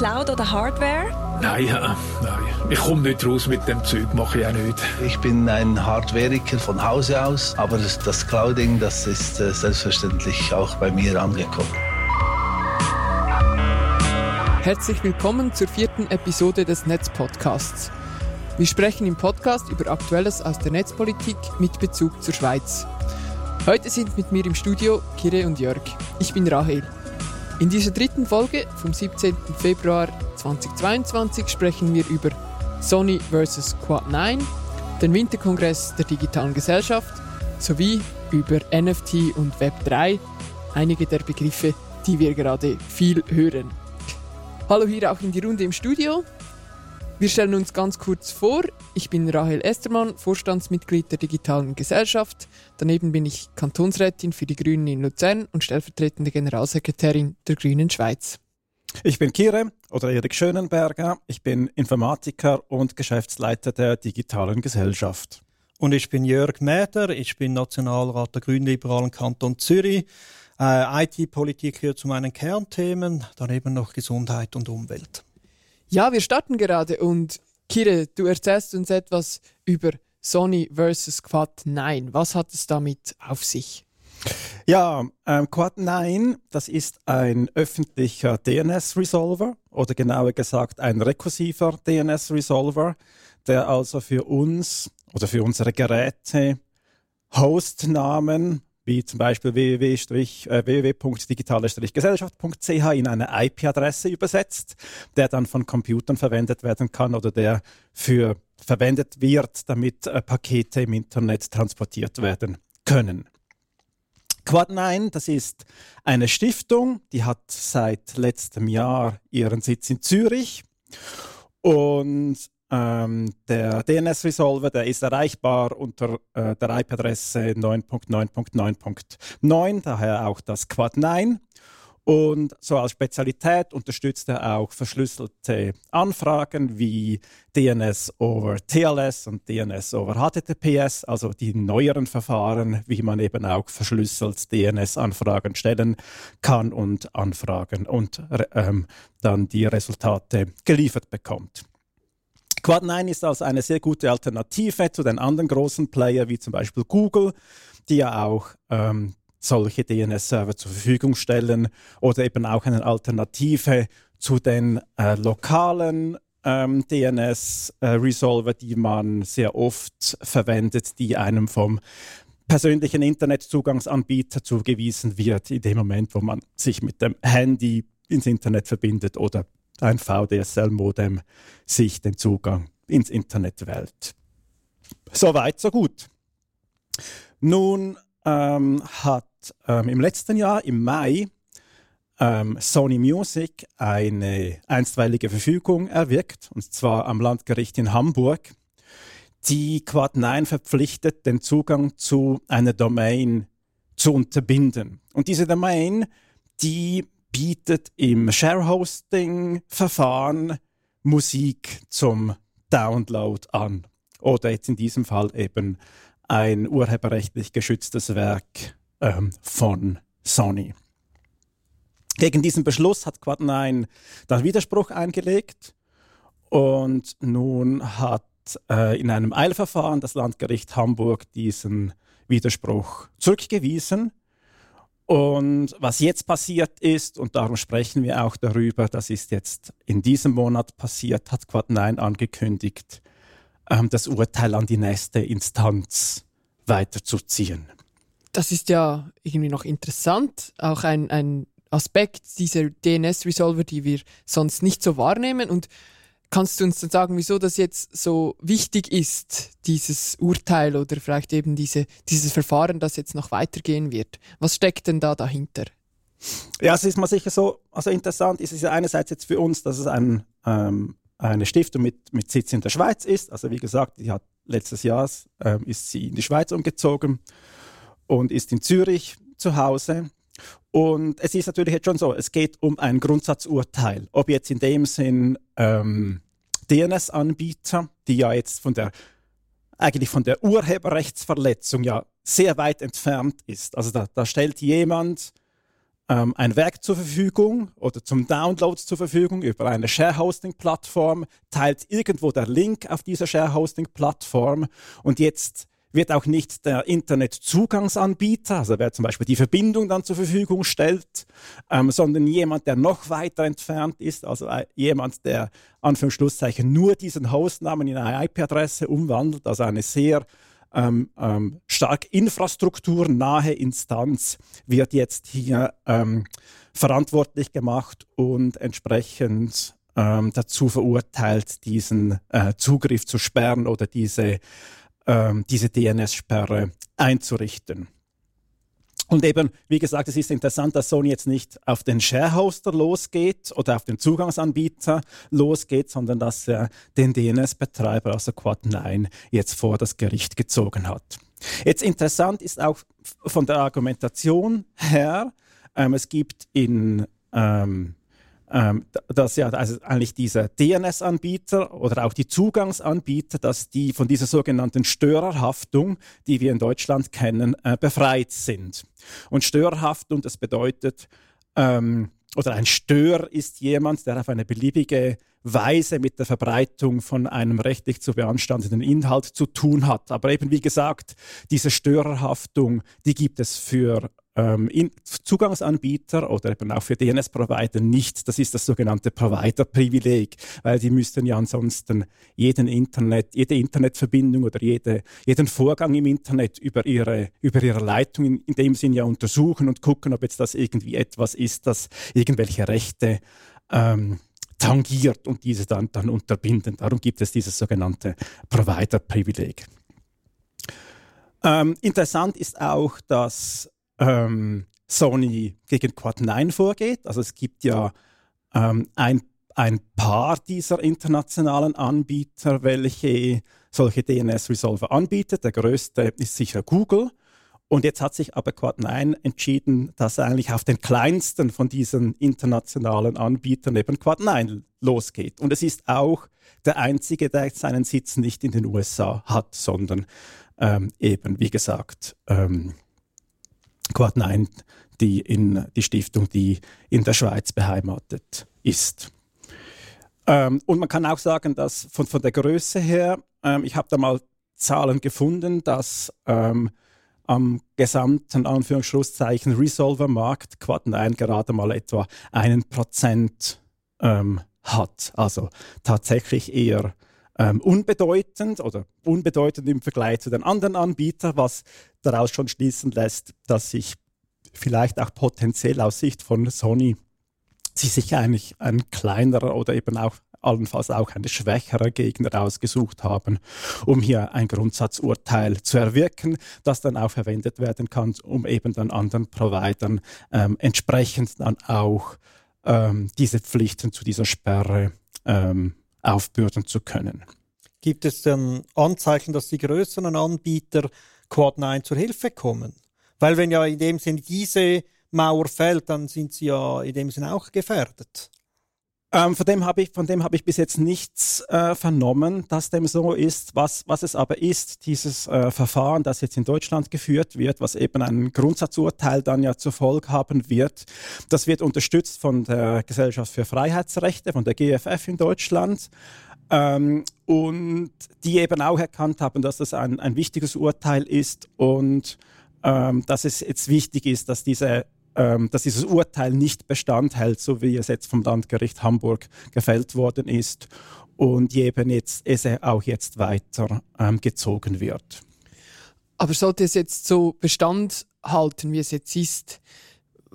Cloud oder Hardware? Nein, äh, nein. Ich komme nicht raus mit dem Zeug, mache ich auch nicht. Ich bin ein Hardwareiker von Hause aus, aber das, das Clouding, das ist äh, selbstverständlich auch bei mir angekommen. Herzlich willkommen zur vierten Episode des Netzpodcasts. Wir sprechen im Podcast über Aktuelles aus der Netzpolitik mit Bezug zur Schweiz. Heute sind mit mir im Studio Kire und Jörg. Ich bin Rahel. In dieser dritten Folge vom 17. Februar 2022 sprechen wir über Sony vs. Quad 9, den Winterkongress der digitalen Gesellschaft sowie über NFT und Web 3, einige der Begriffe, die wir gerade viel hören. Hallo hier auch in die Runde im Studio. Wir stellen uns ganz kurz vor. Ich bin Rahel Estermann, Vorstandsmitglied der Digitalen Gesellschaft. Daneben bin ich Kantonsrätin für die Grünen in Luzern und stellvertretende Generalsekretärin der Grünen Schweiz. Ich bin Kire oder Erik Schönenberger. Ich bin Informatiker und Geschäftsleiter der Digitalen Gesellschaft. Und ich bin Jörg Mäder. Ich bin Nationalrat der Grünliberalen Kanton Zürich. Äh, IT-Politik gehört zu meinen Kernthemen, daneben noch Gesundheit und Umwelt. Ja, wir starten gerade und Kire, du erzählst uns etwas über Sony versus Quad 9. Was hat es damit auf sich? Ja, ähm, Quad 9, das ist ein öffentlicher DNS-Resolver oder genauer gesagt ein rekursiver DNS-Resolver, der also für uns oder für unsere Geräte Hostnamen wie zum Beispiel www.digitale-gesellschaft.ch in eine IP-Adresse übersetzt, der dann von Computern verwendet werden kann oder der für verwendet wird, damit äh, Pakete im Internet transportiert werden können. Quad9, das ist eine Stiftung, die hat seit letztem Jahr ihren Sitz in Zürich und ähm, der DNS-Resolver, der ist erreichbar unter äh, der IP-Adresse 9.9.9.9, daher auch das Quad 9. Und so als Spezialität unterstützt er auch verschlüsselte Anfragen wie DNS over TLS und DNS over HTTPS, also die neueren Verfahren, wie man eben auch verschlüsselt DNS-Anfragen stellen kann und Anfragen und ähm, dann die Resultate geliefert bekommt. Quad9 ist also eine sehr gute Alternative zu den anderen großen Player, wie zum Beispiel Google, die ja auch ähm, solche DNS-Server zur Verfügung stellen oder eben auch eine Alternative zu den äh, lokalen ähm, DNS-Resolver, äh, die man sehr oft verwendet, die einem vom persönlichen Internetzugangsanbieter zugewiesen wird, in dem Moment, wo man sich mit dem Handy ins Internet verbindet oder ein VDSL-Modem sich den Zugang ins Internet wählt. Soweit, so gut. Nun ähm, hat ähm, im letzten Jahr, im Mai, ähm, Sony Music eine einstweilige Verfügung erwirkt, und zwar am Landgericht in Hamburg, die Quad 9 verpflichtet, den Zugang zu einer Domain zu unterbinden. Und diese Domain, die bietet im Share-Hosting-Verfahren Musik zum Download an. Oder jetzt in diesem Fall eben ein urheberrechtlich geschütztes Werk ähm, von Sony. Gegen diesen Beschluss hat Quad9 dann Widerspruch eingelegt und nun hat äh, in einem Eilverfahren das Landgericht Hamburg diesen Widerspruch zurückgewiesen und was jetzt passiert ist, und darum sprechen wir auch darüber, das ist jetzt in diesem Monat passiert, hat Quad 9 angekündigt, ähm, das Urteil an die nächste Instanz weiterzuziehen. Das ist ja irgendwie noch interessant, auch ein, ein Aspekt dieser DNS-Resolver, die wir sonst nicht so wahrnehmen. Und Kannst du uns dann sagen, wieso das jetzt so wichtig ist, dieses Urteil oder vielleicht eben diese, dieses Verfahren, das jetzt noch weitergehen wird? Was steckt denn da dahinter? Ja, es ist mal sicher so, also interessant ist es ja einerseits jetzt für uns, dass es ein, ähm, eine Stiftung mit, mit Sitz in der Schweiz ist. Also wie gesagt, die hat letztes Jahr ähm, ist sie in die Schweiz umgezogen und ist in Zürich zu Hause. Und es ist natürlich jetzt schon so, es geht um ein Grundsatzurteil. Ob jetzt in dem Sinn ähm, DNS-Anbieter, die ja jetzt von der eigentlich von der Urheberrechtsverletzung ja sehr weit entfernt ist. Also da, da stellt jemand ähm, ein Werk zur Verfügung oder zum Download zur Verfügung über eine Share-Hosting-Plattform, teilt irgendwo der Link auf dieser Share-Hosting-Plattform und jetzt wird auch nicht der Internetzugangsanbieter, also wer zum Beispiel die Verbindung dann zur Verfügung stellt, ähm, sondern jemand, der noch weiter entfernt ist, also jemand, der Anführungsschlusszeichen nur diesen Hostnamen in eine IP-Adresse umwandelt, also eine sehr ähm, ähm, stark infrastrukturnahe Instanz wird jetzt hier ähm, verantwortlich gemacht und entsprechend ähm, dazu verurteilt, diesen äh, Zugriff zu sperren oder diese ähm, diese DNS-Sperre einzurichten. Und eben, wie gesagt, es ist interessant, dass Sony jetzt nicht auf den Sharehoster losgeht oder auf den Zugangsanbieter losgeht, sondern dass er den DNS-Betreiber, also Quad9, jetzt vor das Gericht gezogen hat. Jetzt interessant ist auch von der Argumentation her, ähm, es gibt in ähm, ähm, dass ja also eigentlich dieser DNS-Anbieter oder auch die Zugangsanbieter, dass die von dieser sogenannten Störerhaftung, die wir in Deutschland kennen, äh, befreit sind. Und Störerhaftung, das bedeutet, ähm, oder ein Stör ist jemand, der auf eine beliebige Weise mit der Verbreitung von einem rechtlich zu beanstandenden Inhalt zu tun hat. Aber eben wie gesagt, diese Störerhaftung, die gibt es für ähm, Zugangsanbieter oder eben auch für DNS-Provider nicht. Das ist das sogenannte Provider-Privileg, weil die müssten ja ansonsten jeden Internet, jede Internetverbindung oder jede, jeden Vorgang im Internet über ihre, über ihre Leitung in, in dem Sinn ja untersuchen und gucken, ob jetzt das irgendwie etwas ist, das irgendwelche Rechte ähm, tangiert und diese dann, dann unterbinden. Darum gibt es dieses sogenannte Provider-Privileg. Ähm, interessant ist auch, dass ähm, Sony gegen Quad 9 vorgeht. Also es gibt ja ähm, ein, ein paar dieser internationalen Anbieter, welche solche DNS-Resolver anbietet. Der größte ist sicher Google. Und jetzt hat sich aber Quad 9 entschieden, dass eigentlich auf den kleinsten von diesen internationalen Anbietern eben Quad 9 losgeht. Und es ist auch der einzige, der seinen Sitz nicht in den USA hat, sondern ähm, eben, wie gesagt, ähm, Quad 9, die, in, die Stiftung, die in der Schweiz beheimatet ist. Ähm, und man kann auch sagen, dass von, von der Größe her, ähm, ich habe da mal Zahlen gefunden, dass ähm, am gesamten Anführungsschlusszeichen Resolver-Markt Quad 9 gerade mal etwa einen Prozent ähm, hat. Also tatsächlich eher ähm, unbedeutend oder unbedeutend im Vergleich zu den anderen Anbietern, was daraus schon schließen lässt, dass sich vielleicht auch potenziell aus Sicht von Sony sie sich eigentlich ein kleinerer oder eben auch allenfalls auch eine schwächere Gegner ausgesucht haben, um hier ein Grundsatzurteil zu erwirken, das dann auch verwendet werden kann, um eben dann anderen Providern ähm, entsprechend dann auch ähm, diese Pflichten zu dieser Sperre ähm, aufbürden zu können. Gibt es denn Anzeichen, dass die größeren Anbieter Quad 9 zur Hilfe kommen? Weil wenn ja in dem Sinne diese Mauer fällt, dann sind sie ja in dem Sinne auch gefährdet. Ähm, von dem habe ich, von dem habe ich bis jetzt nichts äh, vernommen, dass dem so ist. Was, was es aber ist, dieses äh, Verfahren, das jetzt in Deutschland geführt wird, was eben ein Grundsatzurteil dann ja zur Folge haben wird, das wird unterstützt von der Gesellschaft für Freiheitsrechte, von der GFF in Deutschland. Ähm, und die eben auch erkannt haben, dass das ein, ein wichtiges Urteil ist und ähm, dass es jetzt wichtig ist, dass diese dass dieses Urteil nicht Bestand hält, so wie es jetzt vom Landgericht Hamburg gefällt worden ist und eben jetzt es auch jetzt weiter ähm, gezogen wird. Aber sollte es jetzt so Bestand halten, wie es jetzt ist,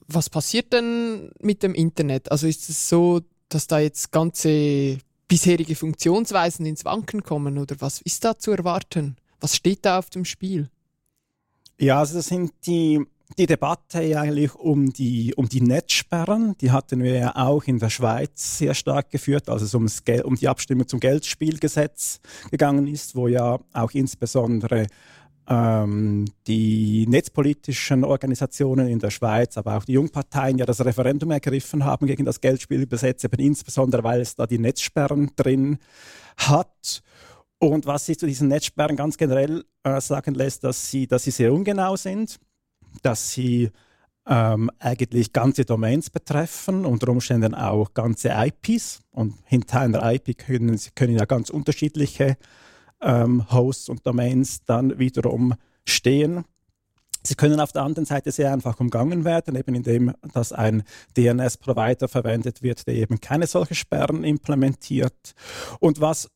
was passiert denn mit dem Internet? Also ist es so, dass da jetzt ganze bisherige Funktionsweisen ins Wanken kommen oder was ist da zu erwarten? Was steht da auf dem Spiel? Ja, also das sind die die Debatte eigentlich um die, um die Netzsperren, die hatten wir ja auch in der Schweiz sehr stark geführt, als es ums Gel um die Abstimmung zum Geldspielgesetz gegangen ist, wo ja auch insbesondere ähm, die netzpolitischen Organisationen in der Schweiz, aber auch die Jungparteien ja das Referendum ergriffen haben gegen das Geldspielgesetz, eben insbesondere weil es da die Netzsperren drin hat. Und was sich zu diesen Netzsperren ganz generell äh, sagen lässt, dass sie, dass sie sehr ungenau sind dass sie ähm, eigentlich ganze Domains betreffen, unter Umständen auch ganze IPs. Und hinter einer IP können, können ja ganz unterschiedliche ähm, Hosts und Domains dann wiederum stehen. Sie können auf der anderen Seite sehr einfach umgangen werden, eben indem dass ein DNS-Provider verwendet wird, der eben keine solche Sperren implementiert. Und was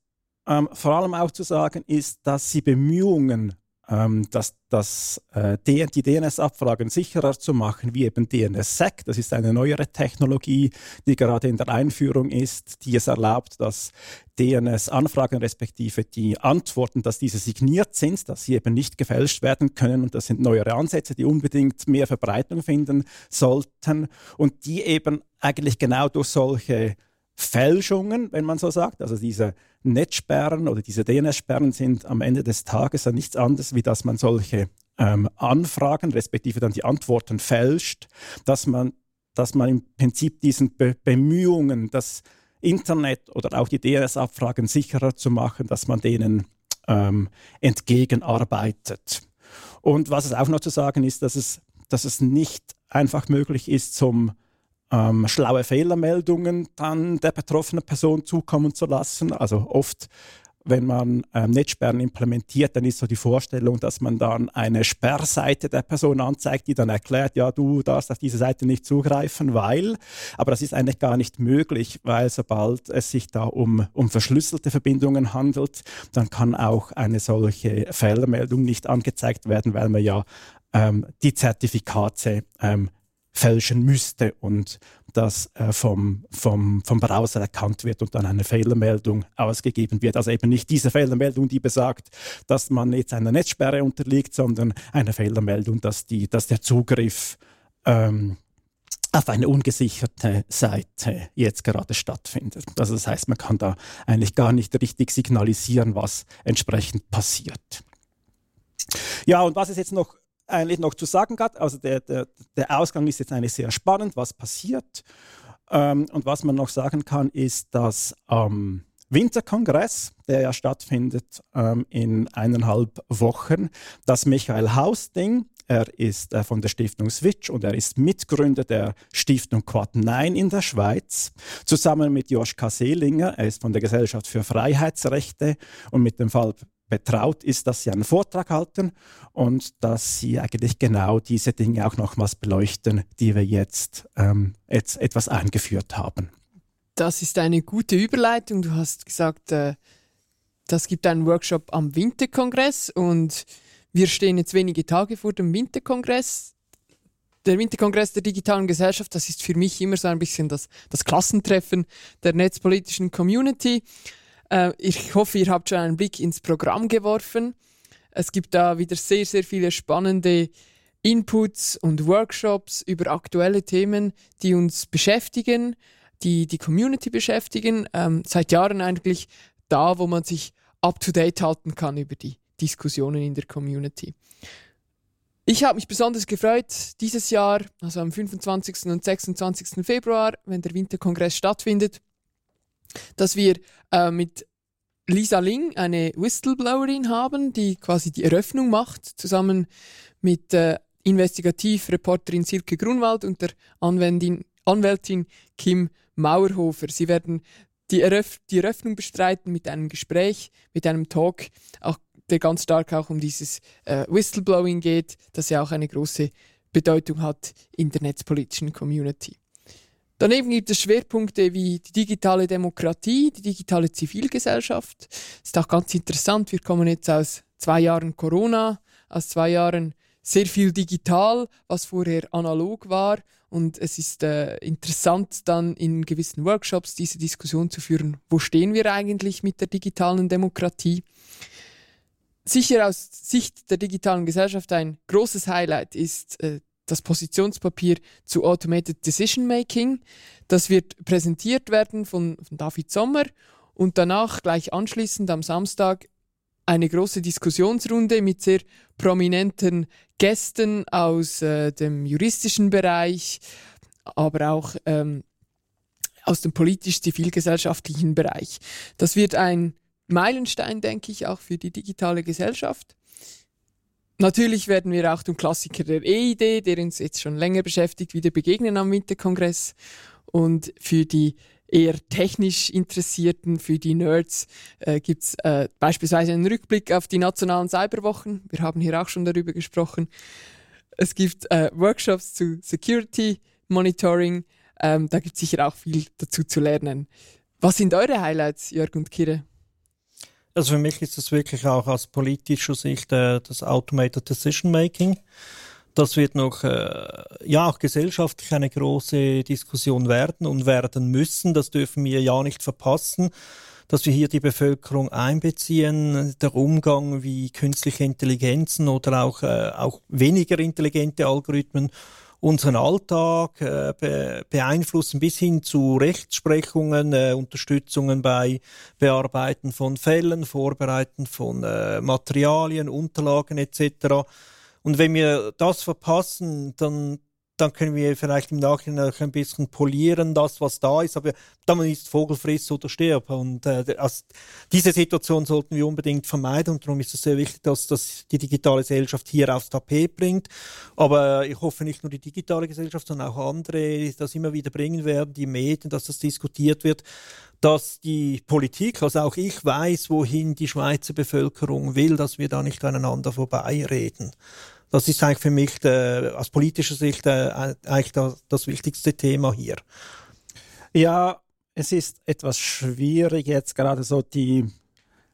ähm, vor allem auch zu sagen ist, dass sie Bemühungen ähm, dass, dass äh, die, die DNS-Abfragen sicherer zu machen, wie eben DNSSEC. Das ist eine neuere Technologie, die gerade in der Einführung ist, die es erlaubt, dass DNS-Anfragen respektive die Antworten, dass diese signiert sind, dass sie eben nicht gefälscht werden können. Und das sind neuere Ansätze, die unbedingt mehr Verbreitung finden sollten und die eben eigentlich genau durch solche Fälschungen, wenn man so sagt. Also diese Netzsperren oder diese DNS-Sperren sind am Ende des Tages ja nichts anderes, wie dass man solche ähm, Anfragen, respektive dann die Antworten fälscht, dass man, dass man im Prinzip diesen Be Bemühungen, das Internet oder auch die DNS-Abfragen sicherer zu machen, dass man denen ähm, entgegenarbeitet. Und was es auch noch zu sagen ist, dass es, dass es nicht einfach möglich ist, zum ähm, schlaue Fehlermeldungen dann der betroffenen Person zukommen zu lassen. Also oft, wenn man ähm, Netzsperren implementiert, dann ist so die Vorstellung, dass man dann eine Sperrseite der Person anzeigt, die dann erklärt, ja, du darfst auf diese Seite nicht zugreifen, weil, aber das ist eigentlich gar nicht möglich, weil sobald es sich da um, um verschlüsselte Verbindungen handelt, dann kann auch eine solche Fehlermeldung nicht angezeigt werden, weil man ja ähm, die Zertifikate ähm, fälschen müsste und das äh, vom, vom, vom Browser erkannt wird und dann eine Fehlermeldung ausgegeben wird. Also eben nicht diese Fehlermeldung, die besagt, dass man jetzt einer Netzsperre unterliegt, sondern eine Fehlermeldung, dass, die, dass der Zugriff ähm, auf eine ungesicherte Seite jetzt gerade stattfindet. Also das heißt, man kann da eigentlich gar nicht richtig signalisieren, was entsprechend passiert. Ja, und was ist jetzt noch eigentlich noch zu sagen gehabt. Also der, der, der Ausgang ist jetzt eigentlich sehr spannend, was passiert. Ähm, und was man noch sagen kann, ist, dass am Winterkongress, der ja stattfindet ähm, in eineinhalb Wochen, das Michael Haus-Ding, er ist äh, von der Stiftung Switch und er ist Mitgründer der Stiftung Quad 9 in der Schweiz. Zusammen mit Joschka Seelinger, er ist von der Gesellschaft für Freiheitsrechte und mit dem Fall betraut ist, dass sie einen Vortrag halten und dass sie eigentlich genau diese Dinge auch nochmals beleuchten, die wir jetzt, ähm, jetzt etwas eingeführt haben. Das ist eine gute Überleitung. Du hast gesagt, äh, das gibt einen Workshop am Winterkongress und wir stehen jetzt wenige Tage vor dem Winterkongress. Der Winterkongress der digitalen Gesellschaft, das ist für mich immer so ein bisschen das, das Klassentreffen der netzpolitischen Community. Äh, ich hoffe, ihr habt schon einen Blick ins Programm geworfen. Es gibt da wieder sehr, sehr viele spannende Inputs und Workshops über aktuelle Themen, die uns beschäftigen, die die Community beschäftigen. Ähm, seit Jahren eigentlich da, wo man sich up-to-date halten kann über die Diskussionen in der Community. Ich habe mich besonders gefreut, dieses Jahr, also am 25. und 26. Februar, wenn der Winterkongress stattfindet, dass wir äh, mit Lisa Ling eine Whistleblowerin haben, die quasi die Eröffnung macht, zusammen mit äh, Investigativreporterin Silke Grunwald und der Anwendin, Anwältin Kim Mauerhofer. Sie werden die, Eröff die Eröffnung bestreiten mit einem Gespräch, mit einem Talk, auch, der ganz stark auch um dieses äh, Whistleblowing geht, das ja auch eine große Bedeutung hat in der netzpolitischen Community. Daneben gibt es Schwerpunkte wie die digitale Demokratie, die digitale Zivilgesellschaft. Ist auch ganz interessant. Wir kommen jetzt aus zwei Jahren Corona, aus zwei Jahren sehr viel digital, was vorher analog war. Und es ist äh, interessant, dann in gewissen Workshops diese Diskussion zu führen. Wo stehen wir eigentlich mit der digitalen Demokratie? Sicher aus Sicht der digitalen Gesellschaft ein großes Highlight ist äh, das Positionspapier zu Automated Decision Making. Das wird präsentiert werden von, von David Sommer und danach gleich anschließend am Samstag eine große Diskussionsrunde mit sehr prominenten Gästen aus äh, dem juristischen Bereich, aber auch ähm, aus dem politisch-zivilgesellschaftlichen Bereich. Das wird ein Meilenstein, denke ich, auch für die digitale Gesellschaft. Natürlich werden wir auch dem Klassiker der EID, der uns jetzt schon länger beschäftigt, wieder begegnen am Winterkongress. Und für die eher technisch Interessierten, für die Nerds, äh, gibt es äh, beispielsweise einen Rückblick auf die nationalen Cyberwochen. Wir haben hier auch schon darüber gesprochen. Es gibt äh, Workshops zu Security Monitoring. Ähm, da gibt es sicher auch viel dazu zu lernen. Was sind eure Highlights, Jörg und Kire? Also für mich ist es wirklich auch aus politischer Sicht äh, das Automated Decision Making. Das wird noch, äh, ja, auch gesellschaftlich eine große Diskussion werden und werden müssen. Das dürfen wir ja nicht verpassen, dass wir hier die Bevölkerung einbeziehen. Der Umgang wie künstliche Intelligenzen oder auch, äh, auch weniger intelligente Algorithmen unseren Alltag äh, be beeinflussen bis hin zu Rechtsprechungen, äh, Unterstützungen bei Bearbeiten von Fällen, Vorbereiten von äh, Materialien, Unterlagen etc. Und wenn wir das verpassen, dann dann können wir vielleicht im Nachhinein ein bisschen polieren, das, was da ist. Aber dann ist Vogel friss oder stirb. Und äh, also diese Situation sollten wir unbedingt vermeiden. Und darum ist es sehr wichtig, dass das die digitale Gesellschaft hier aufs Tapet bringt. Aber ich hoffe nicht nur die digitale Gesellschaft, sondern auch andere das immer wieder bringen werden, die Medien, dass das diskutiert wird dass die Politik, also auch ich weiß, wohin die Schweizer Bevölkerung will, dass wir da nicht aneinander vorbeireden. Das ist eigentlich für mich äh, aus politischer Sicht äh, eigentlich das, das wichtigste Thema hier. Ja, es ist etwas schwierig jetzt gerade so die,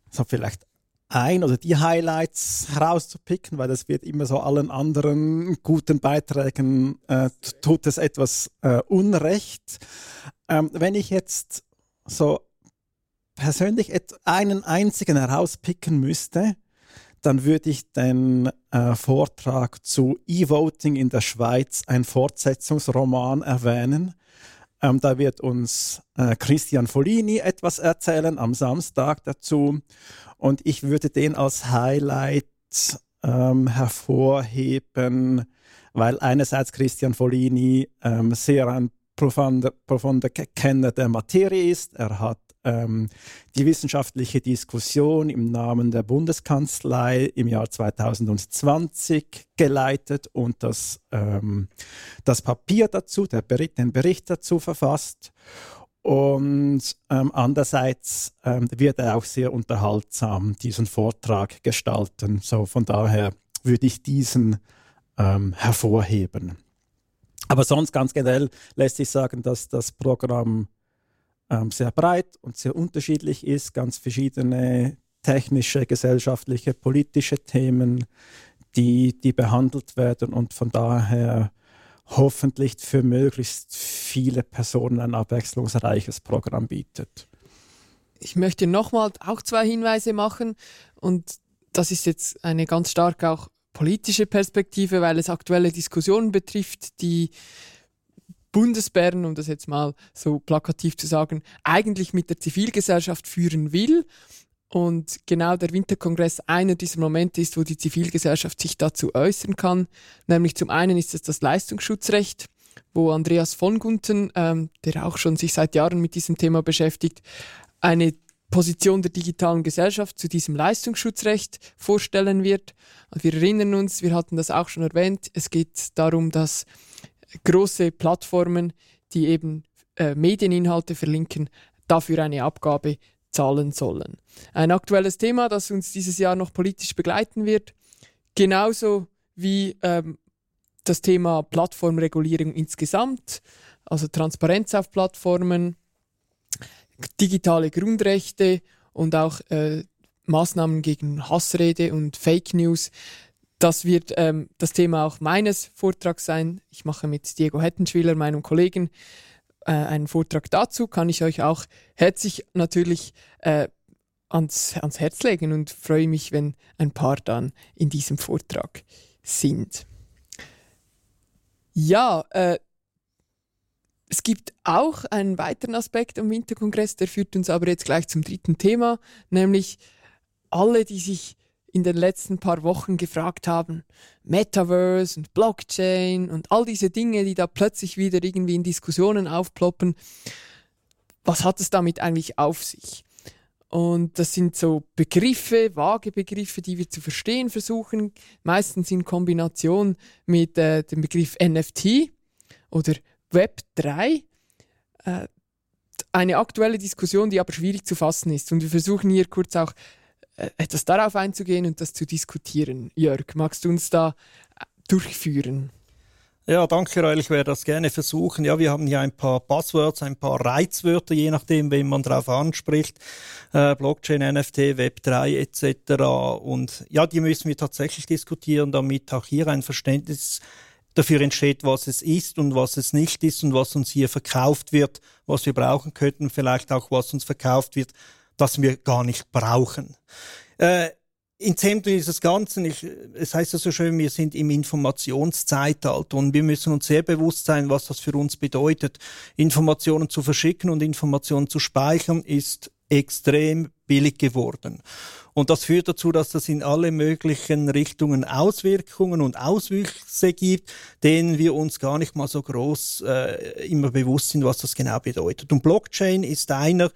so vielleicht ein oder die Highlights herauszupicken, weil das wird immer so allen anderen guten Beiträgen äh, tut es etwas äh, Unrecht. Ähm, wenn ich jetzt so persönlich einen einzigen herauspicken müsste, dann würde ich den äh, Vortrag zu E-Voting in der Schweiz, ein Fortsetzungsroman, erwähnen. Ähm, da wird uns äh, Christian Folini etwas erzählen am Samstag dazu. Und ich würde den als Highlight ähm, hervorheben, weil einerseits Christian Folini ähm, sehr ein profunder, profunder Kenner der Materie ist. Er hat ähm, die wissenschaftliche Diskussion im Namen der Bundeskanzlei im Jahr 2020 geleitet und das, ähm, das Papier dazu, der Bericht, den Bericht dazu verfasst. Und ähm, andererseits ähm, wird er auch sehr unterhaltsam diesen Vortrag gestalten. So von daher würde ich diesen ähm, hervorheben. Aber sonst ganz generell lässt sich sagen, dass das Programm ähm, sehr breit und sehr unterschiedlich ist, ganz verschiedene technische, gesellschaftliche, politische Themen, die, die behandelt werden und von daher hoffentlich für möglichst viele Personen ein abwechslungsreiches Programm bietet. Ich möchte nochmal auch zwei Hinweise machen und das ist jetzt eine ganz stark auch politische Perspektive, weil es aktuelle Diskussionen betrifft, die Bundesbern, um das jetzt mal so plakativ zu sagen, eigentlich mit der Zivilgesellschaft führen will. Und genau der Winterkongress einer dieser Momente ist, wo die Zivilgesellschaft sich dazu äußern kann. Nämlich zum einen ist es das Leistungsschutzrecht, wo Andreas von Gunten, ähm, der auch schon sich seit Jahren mit diesem Thema beschäftigt, eine Position der digitalen Gesellschaft zu diesem Leistungsschutzrecht vorstellen wird. Und wir erinnern uns, wir hatten das auch schon erwähnt, es geht darum, dass große Plattformen, die eben äh, Medieninhalte verlinken, dafür eine Abgabe zahlen sollen. Ein aktuelles Thema, das uns dieses Jahr noch politisch begleiten wird, genauso wie ähm, das Thema Plattformregulierung insgesamt, also Transparenz auf Plattformen, digitale Grundrechte und auch äh, Maßnahmen gegen Hassrede und Fake News. Das wird ähm, das Thema auch meines Vortrags sein. Ich mache mit Diego Hettenschwiller, meinem Kollegen, äh, einen Vortrag dazu. Kann ich euch auch herzlich natürlich äh, ans, ans Herz legen und freue mich, wenn ein paar dann in diesem Vortrag sind. Ja, äh, es gibt auch einen weiteren Aspekt am Winterkongress, der führt uns aber jetzt gleich zum dritten Thema, nämlich alle, die sich in den letzten paar Wochen gefragt haben, Metaverse und Blockchain und all diese Dinge, die da plötzlich wieder irgendwie in Diskussionen aufploppen, was hat es damit eigentlich auf sich? Und das sind so Begriffe, vage Begriffe, die wir zu verstehen versuchen, meistens in Kombination mit äh, dem Begriff NFT oder Web 3. Äh, eine aktuelle Diskussion, die aber schwierig zu fassen ist. Und wir versuchen hier kurz auch etwas darauf einzugehen und das zu diskutieren. Jörg, magst du uns da äh, durchführen? Ja, danke, Rael. Ich werde das gerne versuchen. Ja, wir haben hier ein paar Buzzwords, ein paar Reizwörter, je nachdem, wen man darauf anspricht. Äh, Blockchain, NFT, Web3 etc. Und ja, die müssen wir tatsächlich diskutieren, damit auch hier ein Verständnis dafür entsteht, was es ist und was es nicht ist und was uns hier verkauft wird, was wir brauchen könnten, vielleicht auch was uns verkauft wird, das wir gar nicht brauchen. Äh, im Zentrum dieses Ganzen, ich, es heißt ja so schön, wir sind im Informationszeitalter und wir müssen uns sehr bewusst sein, was das für uns bedeutet. Informationen zu verschicken und Informationen zu speichern ist extrem billig geworden. Und das führt dazu, dass das in alle möglichen Richtungen Auswirkungen und Auswüchse gibt, denen wir uns gar nicht mal so groß äh, immer bewusst sind, was das genau bedeutet. Und Blockchain ist einer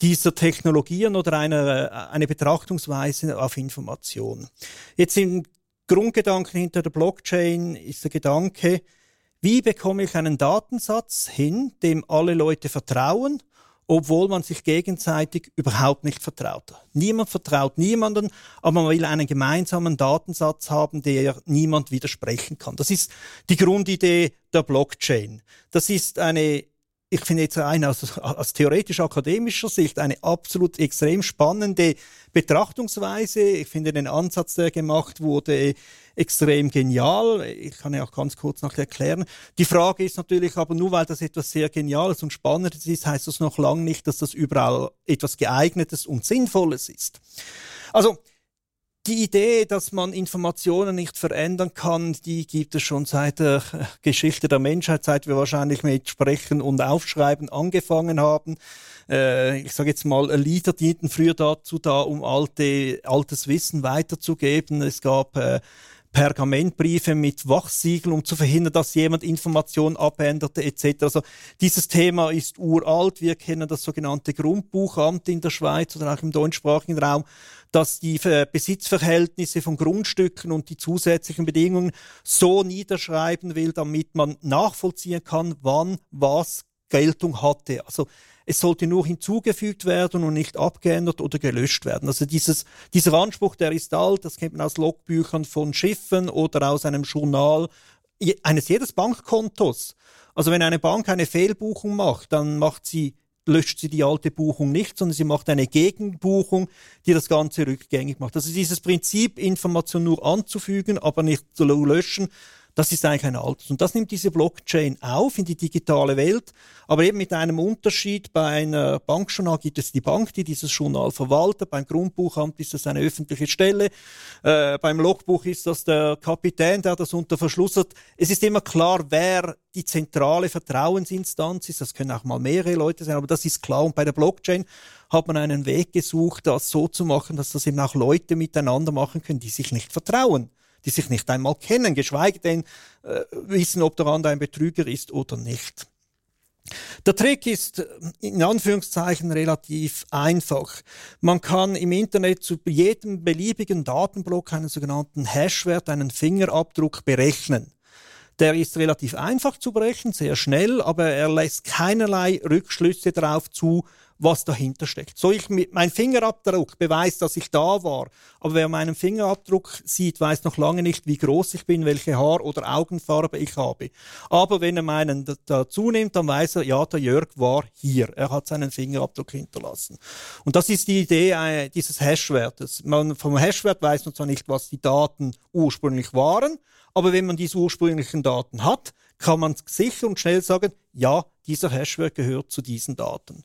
dieser Technologien oder einer, äh, eine Betrachtungsweise auf Information. Jetzt im Grundgedanken hinter der Blockchain ist der Gedanke, wie bekomme ich einen Datensatz hin, dem alle Leute vertrauen, obwohl man sich gegenseitig überhaupt nicht vertraut. Niemand vertraut niemanden, aber man will einen gemeinsamen Datensatz haben, der niemand widersprechen kann. Das ist die Grundidee der Blockchain. Das ist eine ich finde jetzt rein aus, aus theoretisch-akademischer Sicht eine absolut extrem spannende Betrachtungsweise. Ich finde den Ansatz, der gemacht wurde, extrem genial. Ich kann ja auch ganz kurz noch erklären. Die Frage ist natürlich aber nur, weil das etwas sehr Geniales und Spannendes ist, heißt das noch lange nicht, dass das überall etwas Geeignetes und Sinnvolles ist. Also, die Idee, dass man Informationen nicht verändern kann, die gibt es schon seit der Geschichte der Menschheit, seit wir wahrscheinlich mit Sprechen und Aufschreiben angefangen haben. Äh, ich sage jetzt mal, Lieder dienten früher dazu da, um alte, altes Wissen weiterzugeben. Es gab äh, Pergamentbriefe mit Wachsiegel, um zu verhindern, dass jemand Informationen abänderte etc. Also dieses Thema ist uralt. Wir kennen das sogenannte Grundbuchamt in der Schweiz oder auch im deutschsprachigen Raum, das die Besitzverhältnisse von Grundstücken und die zusätzlichen Bedingungen so niederschreiben will, damit man nachvollziehen kann, wann was Geltung hatte. Also es sollte nur hinzugefügt werden und nicht abgeändert oder gelöscht werden. Also dieses, dieser Anspruch, der ist alt, das kennt man aus Logbüchern von Schiffen oder aus einem Journal eines jedes Bankkontos. Also wenn eine Bank eine Fehlbuchung macht, dann macht sie löscht sie die alte Buchung nicht, sondern sie macht eine Gegenbuchung, die das Ganze rückgängig macht. Also dieses Prinzip, Information nur anzufügen, aber nicht zu löschen, das ist eigentlich ein altes. Und das nimmt diese Blockchain auf in die digitale Welt, aber eben mit einem Unterschied. Bei einer Bankjournal gibt es die Bank, die dieses Journal verwaltet. Beim Grundbuchamt ist das eine öffentliche Stelle. Äh, beim Logbuch ist das der Kapitän, der das unter Verschluss hat. Es ist immer klar, wer die zentrale Vertrauensinstanz ist. Das können auch mal mehrere Leute sein, aber das ist klar. Und bei der Blockchain hat man einen Weg gesucht, das so zu machen, dass das eben auch Leute miteinander machen können, die sich nicht vertrauen die sich nicht einmal kennen, geschweige denn äh, wissen, ob der andere ein Betrüger ist oder nicht. Der Trick ist äh, in Anführungszeichen relativ einfach. Man kann im Internet zu jedem beliebigen Datenblock einen sogenannten Hashwert, einen Fingerabdruck berechnen. Der ist relativ einfach zu berechnen, sehr schnell, aber er lässt keinerlei Rückschlüsse darauf zu, was dahinter steckt. So ich mit mein Fingerabdruck beweist, dass ich da war, aber wer meinen Fingerabdruck sieht, weiß noch lange nicht, wie groß ich bin, welche Haar- oder Augenfarbe ich habe. Aber wenn er meinen dazu nimmt, dann weiß er, ja, der Jörg war hier. Er hat seinen Fingerabdruck hinterlassen. Und das ist die Idee äh, dieses Hashwertes. Man, vom Hashwert weiß man zwar nicht, was die Daten ursprünglich waren, aber wenn man diese ursprünglichen Daten hat, kann man sicher und schnell sagen, ja, dieser Hashwert gehört zu diesen Daten.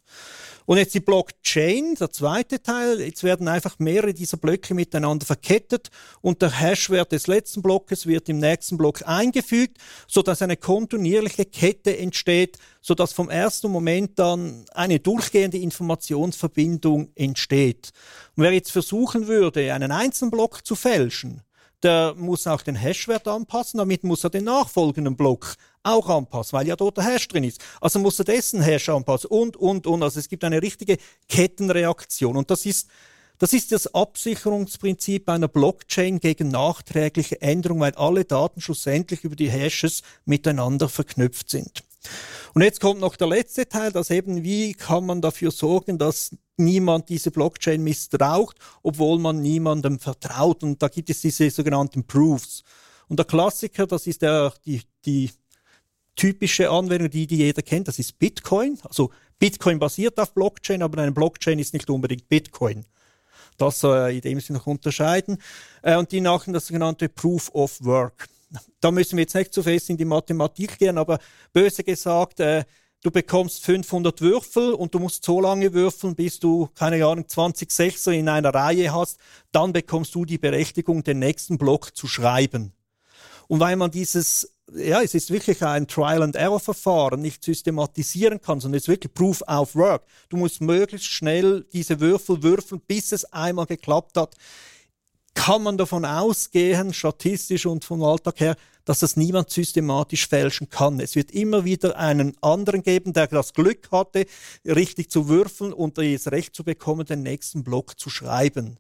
Und jetzt die Blockchain, der zweite Teil. Jetzt werden einfach mehrere dieser Blöcke miteinander verkettet und der Hashwert des letzten Blockes wird im nächsten Block eingefügt, so dass eine kontinuierliche Kette entsteht, so dass vom ersten Moment dann eine durchgehende Informationsverbindung entsteht. Und wer jetzt versuchen würde, einen einzelnen Block zu fälschen, der muss auch den Hashwert anpassen, damit muss er den nachfolgenden Block auch anpassen, weil ja dort der Hash drin ist. Also muss er dessen Hash anpassen und, und, und. Also es gibt eine richtige Kettenreaktion und das ist das ist das Absicherungsprinzip einer Blockchain gegen nachträgliche Änderungen, weil alle Daten schlussendlich über die Hashes miteinander verknüpft sind. Und jetzt kommt noch der letzte Teil, dass eben, wie kann man dafür sorgen, dass niemand diese Blockchain missbraucht, obwohl man niemandem vertraut. Und da gibt es diese sogenannten Proofs. Und der Klassiker, das ist der, die, die typische Anwendung, die, die jeder kennt, das ist Bitcoin. Also Bitcoin basiert auf Blockchain, aber eine Blockchain ist nicht unbedingt Bitcoin. Das äh, in dem Sinne noch unterscheiden. Äh, und die machen das sogenannte Proof of Work. Da müssen wir jetzt nicht zu fest in die Mathematik gehen, aber böse gesagt, äh, du bekommst 500 Würfel und du musst so lange würfeln, bis du, keine Ahnung, 20 Sechser in einer Reihe hast. Dann bekommst du die Berechtigung, den nächsten Block zu schreiben. Und weil man dieses ja, es ist wirklich ein Trial-and-Error-Verfahren, nicht systematisieren kann, sondern es ist wirklich Proof of Work. Du musst möglichst schnell diese Würfel würfeln, bis es einmal geklappt hat. Kann man davon ausgehen, statistisch und vom Alltag her, dass das niemand systematisch fälschen kann. Es wird immer wieder einen anderen geben, der das Glück hatte, richtig zu würfeln und das Recht zu bekommen, den nächsten Block zu schreiben.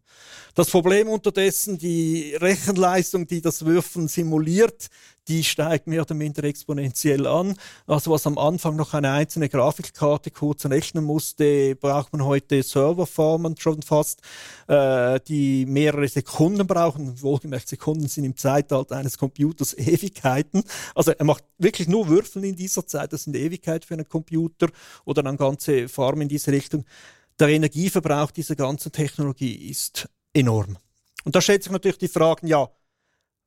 Das Problem unterdessen, die Rechenleistung, die das Würfeln simuliert, die steigt mehr oder minder exponentiell an. Also was am Anfang noch eine einzelne Grafikkarte kurz rechnen musste, braucht man heute Serverfarmen schon fast, äh, die mehrere Sekunden brauchen. Wohlgemerkt, Sekunden sind im Zeitalter eines Computers Ewigkeiten. Also er macht wirklich nur Würfeln in dieser Zeit, das sind Ewigkeit für einen Computer oder eine ganze Farm in diese Richtung. Der Energieverbrauch dieser ganzen Technologie ist enorm. Und da stellt sich natürlich die Frage, ja,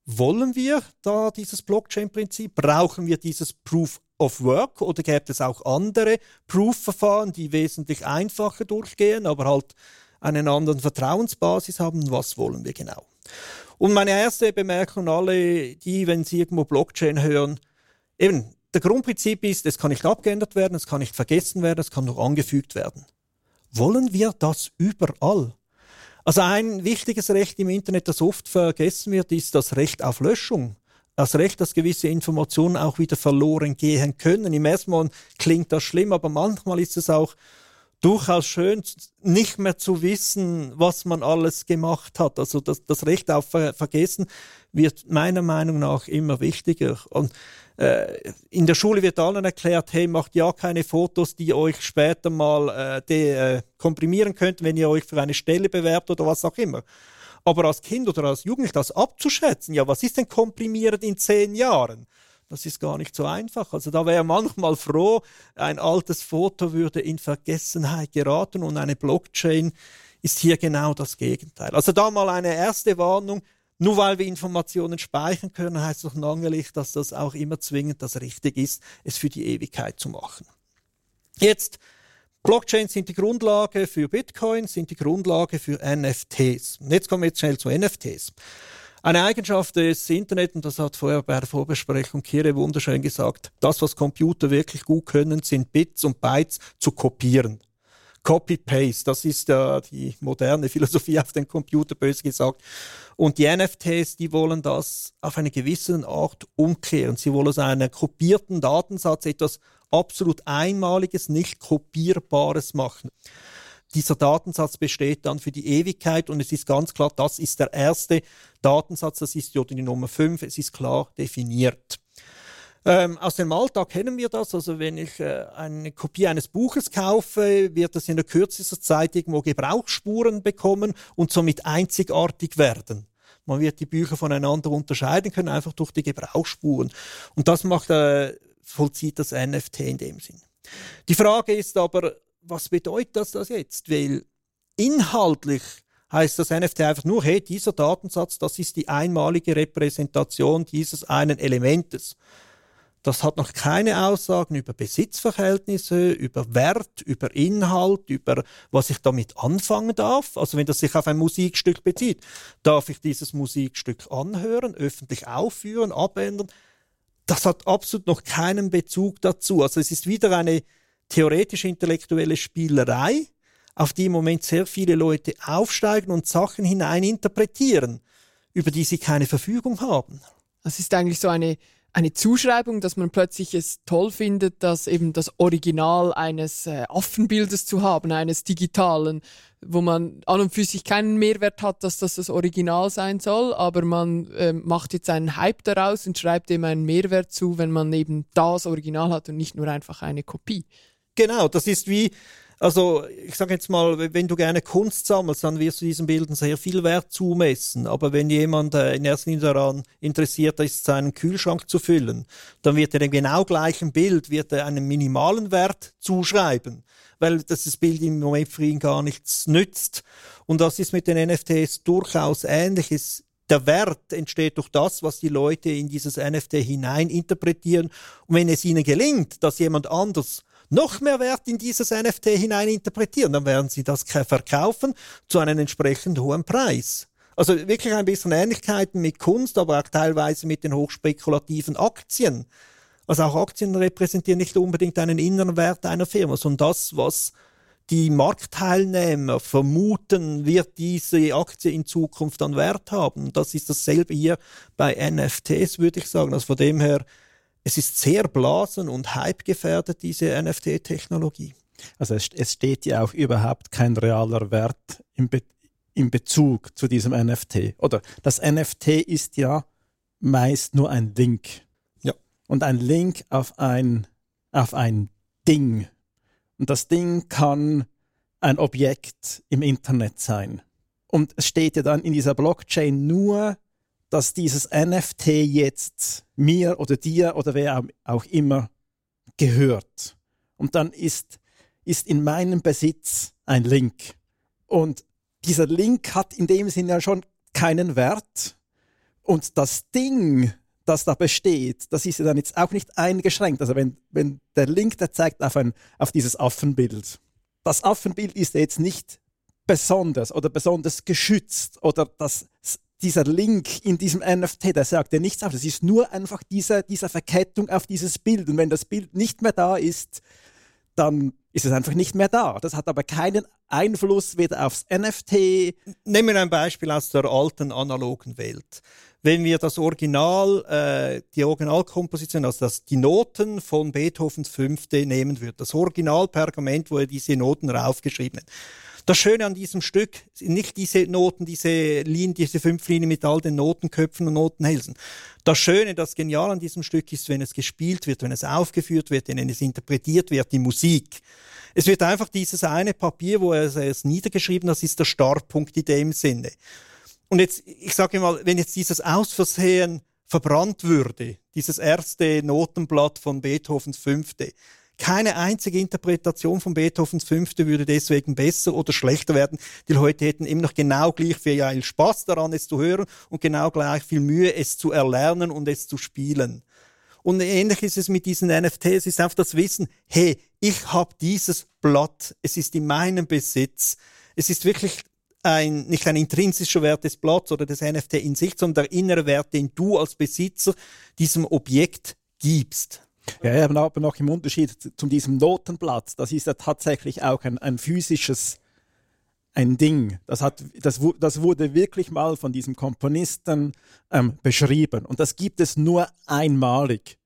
wollen wir da dieses Blockchain-Prinzip? Brauchen wir dieses Proof of Work oder gibt es auch andere Proof-Verfahren, die wesentlich einfacher durchgehen, aber halt einen anderen Vertrauensbasis haben? Was wollen wir genau? Und meine erste Bemerkung an alle, die, wenn sie irgendwo Blockchain hören, eben, der Grundprinzip ist, es kann nicht abgeändert werden, es kann nicht vergessen werden, es kann nur angefügt werden. Wollen wir das überall? Also ein wichtiges Recht im Internet, das oft vergessen wird, ist das Recht auf Löschung. Das Recht, dass gewisse Informationen auch wieder verloren gehen können. Im ersten Mal klingt das schlimm, aber manchmal ist es auch durchaus schön, nicht mehr zu wissen, was man alles gemacht hat. Also das, das Recht auf Vergessen wird meiner Meinung nach immer wichtiger. Und äh, in der Schule wird allen erklärt, hey, macht ja keine Fotos, die euch später mal äh, de, äh, komprimieren könnten, wenn ihr euch für eine Stelle bewerbt oder was auch immer. Aber als Kind oder als Jugendlicher das abzuschätzen, ja, was ist denn komprimiert in zehn Jahren? Das ist gar nicht so einfach. Also da wäre manchmal froh, ein altes Foto würde in Vergessenheit geraten und eine Blockchain ist hier genau das Gegenteil. Also da mal eine erste Warnung. Nur weil wir Informationen speichern können, heißt doch lange nicht, dass das auch immer zwingend das richtig ist, es für die Ewigkeit zu machen. Jetzt, Blockchains sind die Grundlage für Bitcoin, sind die Grundlage für NFTs. Und jetzt kommen wir jetzt schnell zu NFTs. Eine Eigenschaft des Internet, und das hat vorher bei der Vorbesprechung Kire wunderschön gesagt, das, was Computer wirklich gut können, sind Bits und Bytes zu kopieren. Copy-Paste, das ist ja die moderne Philosophie auf den Computer, böse gesagt. Und die NFTs, die wollen das auf eine gewisse Art umkehren. Sie wollen aus einem kopierten Datensatz etwas absolut Einmaliges, nicht kopierbares machen. Dieser Datensatz besteht dann für die Ewigkeit und es ist ganz klar, das ist der erste Datensatz, das ist die Nummer 5, es ist klar definiert. Ähm, aus dem Alltag kennen wir das. Also wenn ich äh, eine Kopie eines Buches kaufe, wird das in der kürzester Zeit irgendwo Gebrauchsspuren bekommen und somit einzigartig werden. Man wird die Bücher voneinander unterscheiden können, einfach durch die Gebrauchsspuren. Und das macht, äh, vollzieht das NFT in dem Sinn. Die Frage ist aber, was bedeutet das, das jetzt? Weil inhaltlich heißt das NFT einfach nur, hey, dieser Datensatz, das ist die einmalige Repräsentation dieses einen Elementes. Das hat noch keine Aussagen über Besitzverhältnisse, über Wert, über Inhalt, über was ich damit anfangen darf. Also wenn das sich auf ein Musikstück bezieht, darf ich dieses Musikstück anhören, öffentlich aufführen, abändern. Das hat absolut noch keinen Bezug dazu. Also es ist wieder eine theoretische intellektuelle Spielerei, auf die im Moment sehr viele Leute aufsteigen und Sachen hineininterpretieren über die sie keine Verfügung haben. Das ist eigentlich so eine, eine Zuschreibung, dass man plötzlich es toll findet, dass eben das Original eines äh, Affenbildes zu haben, eines digitalen, wo man an und für sich keinen Mehrwert hat, dass das das Original sein soll, aber man äh, macht jetzt einen Hype daraus und schreibt dem einen Mehrwert zu, wenn man eben das Original hat und nicht nur einfach eine Kopie. Genau, das ist wie, also ich sage jetzt mal, wenn du gerne Kunst sammelst, dann wirst du diesen Bildern sehr viel Wert zumessen. Aber wenn jemand äh, in erster Linie daran interessiert ist, seinen Kühlschrank zu füllen, dann wird er dem genau gleichen Bild wird er einen minimalen Wert zuschreiben, weil das Bild im Moment für ihn gar nichts nützt. Und das ist mit den NFTs durchaus ähnlich. der Wert entsteht durch das, was die Leute in dieses NFT hinein interpretieren. Und wenn es ihnen gelingt, dass jemand anders noch mehr Wert in dieses NFT hineininterpretieren, dann werden sie das verkaufen zu einem entsprechend hohen Preis. Also wirklich ein bisschen Ähnlichkeiten mit Kunst, aber auch teilweise mit den hochspekulativen Aktien. Also auch Aktien repräsentieren nicht unbedingt einen inneren Wert einer Firma, sondern das, was die Marktteilnehmer vermuten, wird diese Aktie in Zukunft an Wert haben. Das ist dasselbe hier bei NFTs, würde ich sagen. Also von dem her es ist sehr blasen- und hype-gefährdet, diese NFT-Technologie. Also es, es, steht ja auch überhaupt kein realer Wert im, Be im Bezug zu diesem NFT. Oder das NFT ist ja meist nur ein Link. Ja. Und ein Link auf ein, auf ein Ding. Und das Ding kann ein Objekt im Internet sein. Und es steht ja dann in dieser Blockchain nur dass dieses NFT jetzt mir oder dir oder wer auch immer gehört. Und dann ist, ist in meinem Besitz ein Link. Und dieser Link hat in dem Sinne ja schon keinen Wert. Und das Ding, das da besteht, das ist ja dann jetzt auch nicht eingeschränkt. Also wenn, wenn der Link, der zeigt auf, ein, auf dieses Affenbild. Das Affenbild ist jetzt nicht besonders oder besonders geschützt oder das dieser Link in diesem NFT, der sagt ja nichts auf. Das ist nur einfach diese, diese Verkettung auf dieses Bild. Und wenn das Bild nicht mehr da ist, dann ist es einfach nicht mehr da. Das hat aber keinen Einfluss weder aufs NFT. Nehmen wir ein Beispiel aus der alten analogen Welt. Wenn wir das Original, äh, die Originalkomposition, also das, die Noten von Beethovens Fünfte nehmen würden, das Originalpergament, wo er diese Noten raufgeschrieben hat, das Schöne an diesem Stück sind nicht diese Noten, diese Linien, diese fünf Linien mit all den Notenköpfen und Notenhälsen. Das Schöne, das Genial an diesem Stück ist, wenn es gespielt wird, wenn es aufgeführt wird, wenn es interpretiert wird, die Musik. Es wird einfach dieses eine Papier, wo er es niedergeschrieben hat, das ist der Startpunkt in dem Sinne. Und jetzt, ich sage mal, wenn jetzt dieses aus Versehen verbrannt würde, dieses erste Notenblatt von Beethovens Fünfte, keine einzige Interpretation von Beethovens Fünfte würde deswegen besser oder schlechter werden. Die Leute hätten immer noch genau gleich viel Spaß daran, es zu hören und genau gleich viel Mühe, es zu erlernen und es zu spielen. Und ähnlich ist es mit diesen NFTs. Es ist einfach das Wissen, hey, ich habe dieses Blatt, es ist in meinem Besitz. Es ist wirklich ein, nicht ein intrinsischer Wert des Blatts oder des NFT in sich, sondern der innere Wert, den du als Besitzer diesem Objekt gibst. Ja, aber noch im Unterschied zu diesem Notenblatt, das ist ja tatsächlich auch ein, ein physisches ein Ding. Das, hat, das, das wurde wirklich mal von diesem Komponisten ähm, beschrieben. Und das gibt es nur einmalig.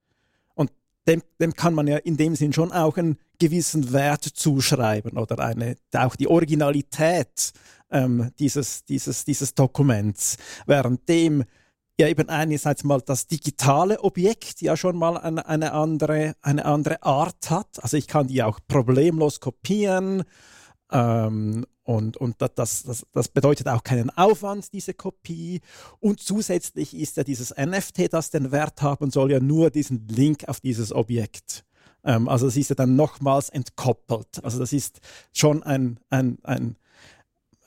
Und dem, dem kann man ja in dem Sinn schon auch einen gewissen Wert zuschreiben oder eine, auch die Originalität ähm, dieses, dieses, dieses Dokuments. Währenddem ja eben einerseits mal das digitale Objekt ja schon mal eine, eine, andere, eine andere Art hat. Also ich kann die auch problemlos kopieren ähm, und, und das, das, das bedeutet auch keinen Aufwand, diese Kopie. Und zusätzlich ist ja dieses NFT, das den Wert haben soll, ja nur diesen Link auf dieses Objekt. Ähm, also es ist ja dann nochmals entkoppelt. Also das ist schon ein, ein, ein,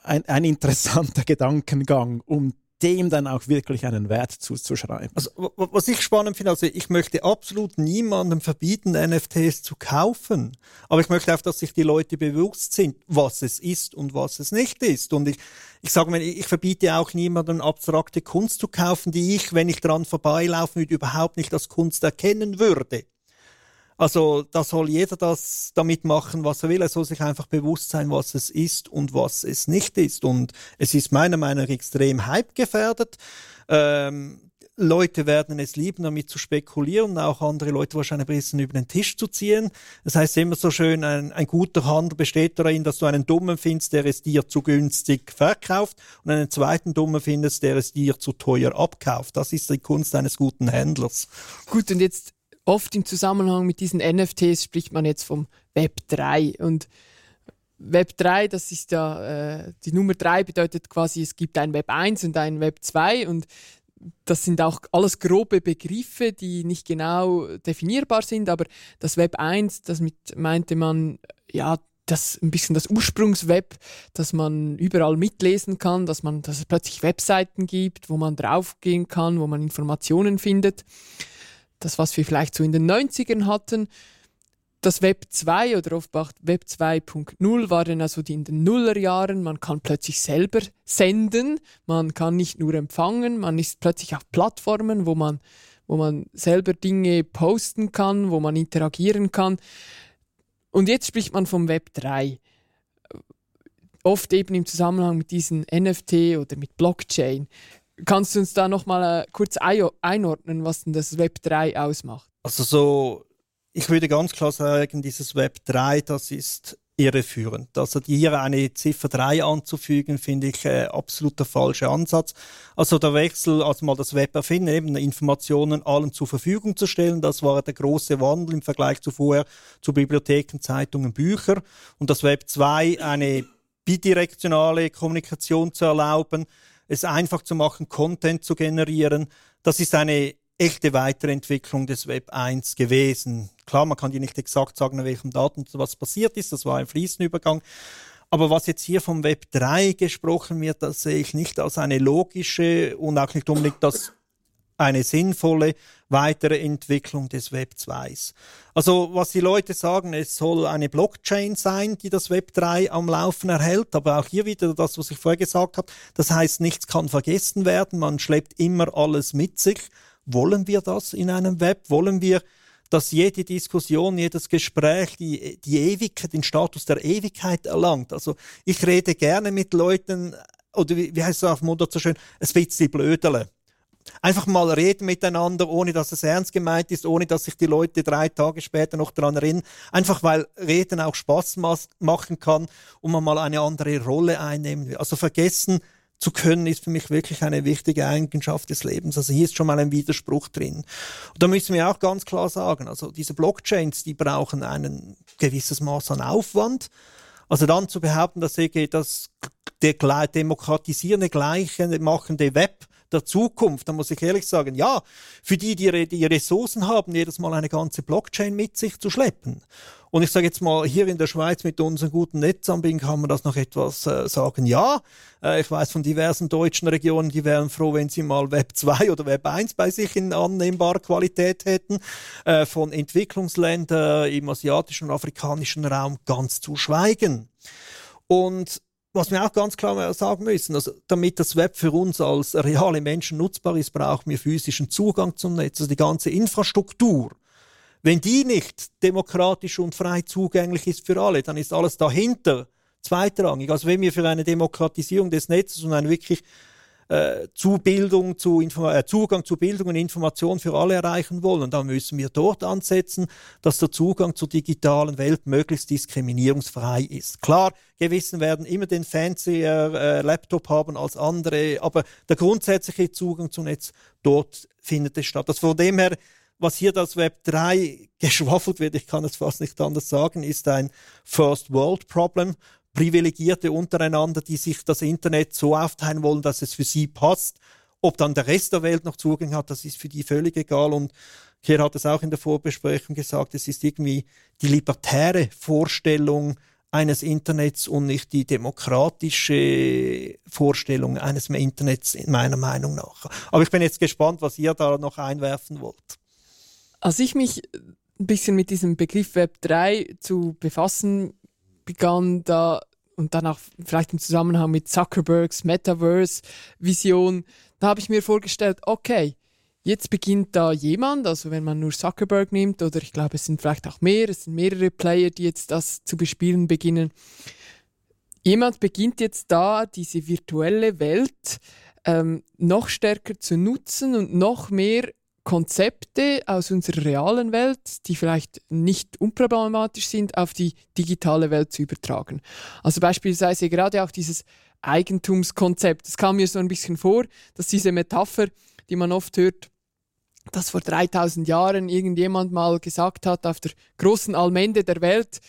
ein, ein interessanter Gedankengang, um dem dann auch wirklich einen Wert zuzuschreiben. Also, was ich spannend finde, also ich möchte absolut niemandem verbieten, NFTs zu kaufen. Aber ich möchte auch, dass sich die Leute bewusst sind, was es ist und was es nicht ist. Und ich, ich sage mal, ich verbiete auch niemandem abstrakte Kunst zu kaufen, die ich, wenn ich dran vorbeilaufen würde, überhaupt nicht als Kunst erkennen würde. Also da soll jeder das damit machen, was er will. Er soll sich einfach bewusst sein, was es ist und was es nicht ist. Und es ist meiner Meinung nach extrem hype gefährdet. Ähm, Leute werden es lieben, damit zu spekulieren, auch andere Leute wahrscheinlich ein bisschen über den Tisch zu ziehen. Das heißt immer so schön, ein, ein guter Handel besteht darin, dass du einen Dummen findest, der es dir zu günstig verkauft und einen zweiten Dummen findest, der es dir zu teuer abkauft. Das ist die Kunst eines guten Händlers. Gut, und jetzt oft im Zusammenhang mit diesen NFTs spricht man jetzt vom Web 3 und Web 3, das ist ja, äh, die Nummer 3 bedeutet quasi, es gibt ein Web 1 und ein Web 2 und das sind auch alles grobe Begriffe, die nicht genau definierbar sind, aber das Web 1, das mit, meinte man, ja, das ein bisschen das Ursprungsweb, dass man überall mitlesen kann, dass man, dass es plötzlich Webseiten gibt, wo man draufgehen kann, wo man Informationen findet. Das, was wir vielleicht so in den 90ern hatten, das Web 2 oder oft Web 2.0 war dann also die in den Nullerjahren. Man kann plötzlich selber senden, man kann nicht nur empfangen, man ist plötzlich auf Plattformen, wo man, wo man selber Dinge posten kann, wo man interagieren kann. Und jetzt spricht man vom Web 3. Oft eben im Zusammenhang mit diesen NFT oder mit Blockchain. Kannst du uns da nochmal äh, kurz einordnen, was denn das Web 3 ausmacht? Also so ich würde ganz klar sagen, dieses Web 3, das ist irreführend. Also hier eine Ziffer 3 anzufügen, finde ich äh, absolut der falsche Ansatz. Also der Wechsel, also mal das Web erfinden, eben Informationen allen zur Verfügung zu stellen, das war der große Wandel im Vergleich zu vorher zu Bibliotheken, Zeitungen, Bücher. Und das Web 2, eine bidirektionale Kommunikation zu erlauben, es einfach zu machen, Content zu generieren. Das ist eine echte Weiterentwicklung des Web 1 gewesen. Klar, man kann dir nicht exakt sagen, an welchem Datum was passiert ist, das war ein fließender. Aber was jetzt hier vom Web 3 gesprochen wird, das sehe ich nicht als eine logische und auch nicht unbedingt als eine sinnvolle weitere Entwicklung des Web 2. Also was die Leute sagen, es soll eine Blockchain sein, die das Web 3 am Laufen erhält, aber auch hier wieder das, was ich vorher gesagt habe, das heißt, nichts kann vergessen werden, man schleppt immer alles mit sich wollen wir das in einem Web? Wollen wir, dass jede Diskussion, jedes Gespräch die, die Ewigkeit, den Status der Ewigkeit erlangt? Also ich rede gerne mit Leuten, oder wie, wie heißt es auf Mutter so schön, ein bisschen blödele. Einfach mal reden miteinander, ohne dass es ernst gemeint ist, ohne dass sich die Leute drei Tage später noch daran erinnern. Einfach weil Reden auch Spaß machen kann und man mal eine andere Rolle einnehmen will. Also vergessen, zu können, ist für mich wirklich eine wichtige Eigenschaft des Lebens. Also hier ist schon mal ein Widerspruch drin. Und da müssen wir auch ganz klar sagen, also diese Blockchains, die brauchen ein gewisses Maß an Aufwand. Also dann zu behaupten, dass das der demokratisierende, gleiche machende Web der Zukunft, da muss ich ehrlich sagen, ja, für die, die die Ressourcen haben, jedes Mal eine ganze Blockchain mit sich zu schleppen. Und ich sage jetzt mal, hier in der Schweiz mit unseren guten Netzanbietern kann man das noch etwas äh, sagen. Ja, äh, ich weiß von diversen deutschen Regionen, die wären froh, wenn sie mal Web 2 oder Web 1 bei sich in annehmbarer Qualität hätten. Äh, von Entwicklungsländern im asiatischen und afrikanischen Raum ganz zu schweigen. Und was wir auch ganz klar sagen müssen, also damit das Web für uns als reale Menschen nutzbar ist, brauchen wir physischen Zugang zum Netz, also die ganze Infrastruktur. Wenn die nicht demokratisch und frei zugänglich ist für alle, dann ist alles dahinter zweitrangig. Also wenn wir für eine Demokratisierung des Netzes und einen wirklich äh, zu Bildung, zu äh, Zugang zu Bildung und Information für alle erreichen wollen, dann müssen wir dort ansetzen, dass der Zugang zur digitalen Welt möglichst diskriminierungsfrei ist. Klar, Gewissen werden immer den fancier äh, Laptop haben als andere, aber der grundsätzliche Zugang zum Netz, dort findet es statt. Also von dem her was hier das Web 3 geschwaffelt wird, ich kann es fast nicht anders sagen, ist ein First World Problem. Privilegierte untereinander, die sich das Internet so aufteilen wollen, dass es für sie passt. Ob dann der Rest der Welt noch Zugang hat, das ist für die völlig egal. Und Keir hat es auch in der Vorbesprechung gesagt, es ist irgendwie die libertäre Vorstellung eines Internets und nicht die demokratische Vorstellung eines Internets, in meiner Meinung nach. Aber ich bin jetzt gespannt, was ihr da noch einwerfen wollt. Als ich mich ein bisschen mit diesem Begriff Web 3 zu befassen begann, da und dann auch vielleicht im Zusammenhang mit Zuckerbergs Metaverse-Vision, da habe ich mir vorgestellt, okay, Jetzt beginnt da jemand, also wenn man nur Zuckerberg nimmt, oder ich glaube, es sind vielleicht auch mehr, es sind mehrere Player, die jetzt das zu bespielen beginnen. Jemand beginnt jetzt da, diese virtuelle Welt ähm, noch stärker zu nutzen und noch mehr Konzepte aus unserer realen Welt, die vielleicht nicht unproblematisch sind, auf die digitale Welt zu übertragen. Also beispielsweise gerade auch dieses Eigentumskonzept. Es kam mir so ein bisschen vor, dass diese Metapher, die man oft hört, dass vor 3000 Jahren irgendjemand mal gesagt hat, auf der großen Allmende der Welt,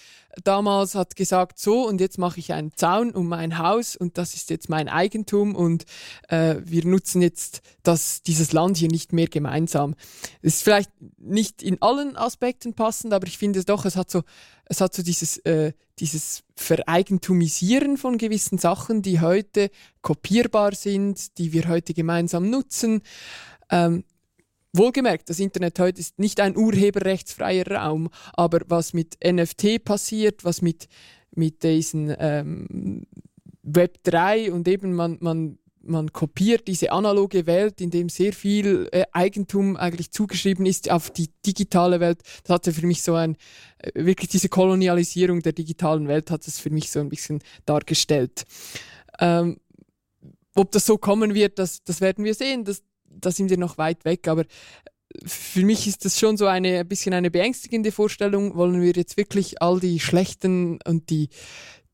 damals hat gesagt, so und jetzt mache ich einen Zaun um mein Haus und das ist jetzt mein Eigentum und äh, wir nutzen jetzt das, dieses Land hier nicht mehr gemeinsam. Es ist vielleicht nicht in allen Aspekten passend, aber ich finde es doch, es hat so, es hat so dieses, äh, dieses Vereigentumisieren von gewissen Sachen, die heute kopierbar sind, die wir heute gemeinsam nutzen. Ähm, Wohlgemerkt, das Internet heute ist nicht ein urheberrechtsfreier Raum, aber was mit NFT passiert, was mit, mit diesen ähm, Web 3 und eben man, man, man kopiert diese analoge Welt, in dem sehr viel äh, Eigentum eigentlich zugeschrieben ist auf die digitale Welt. Das hatte für mich so ein, äh, wirklich diese Kolonialisierung der digitalen Welt hat es für mich so ein bisschen dargestellt. Ähm, ob das so kommen wird, das, das werden wir sehen. Das, da sind wir noch weit weg, aber für mich ist das schon so eine ein bisschen eine beängstigende Vorstellung. Wollen wir jetzt wirklich all die schlechten und die,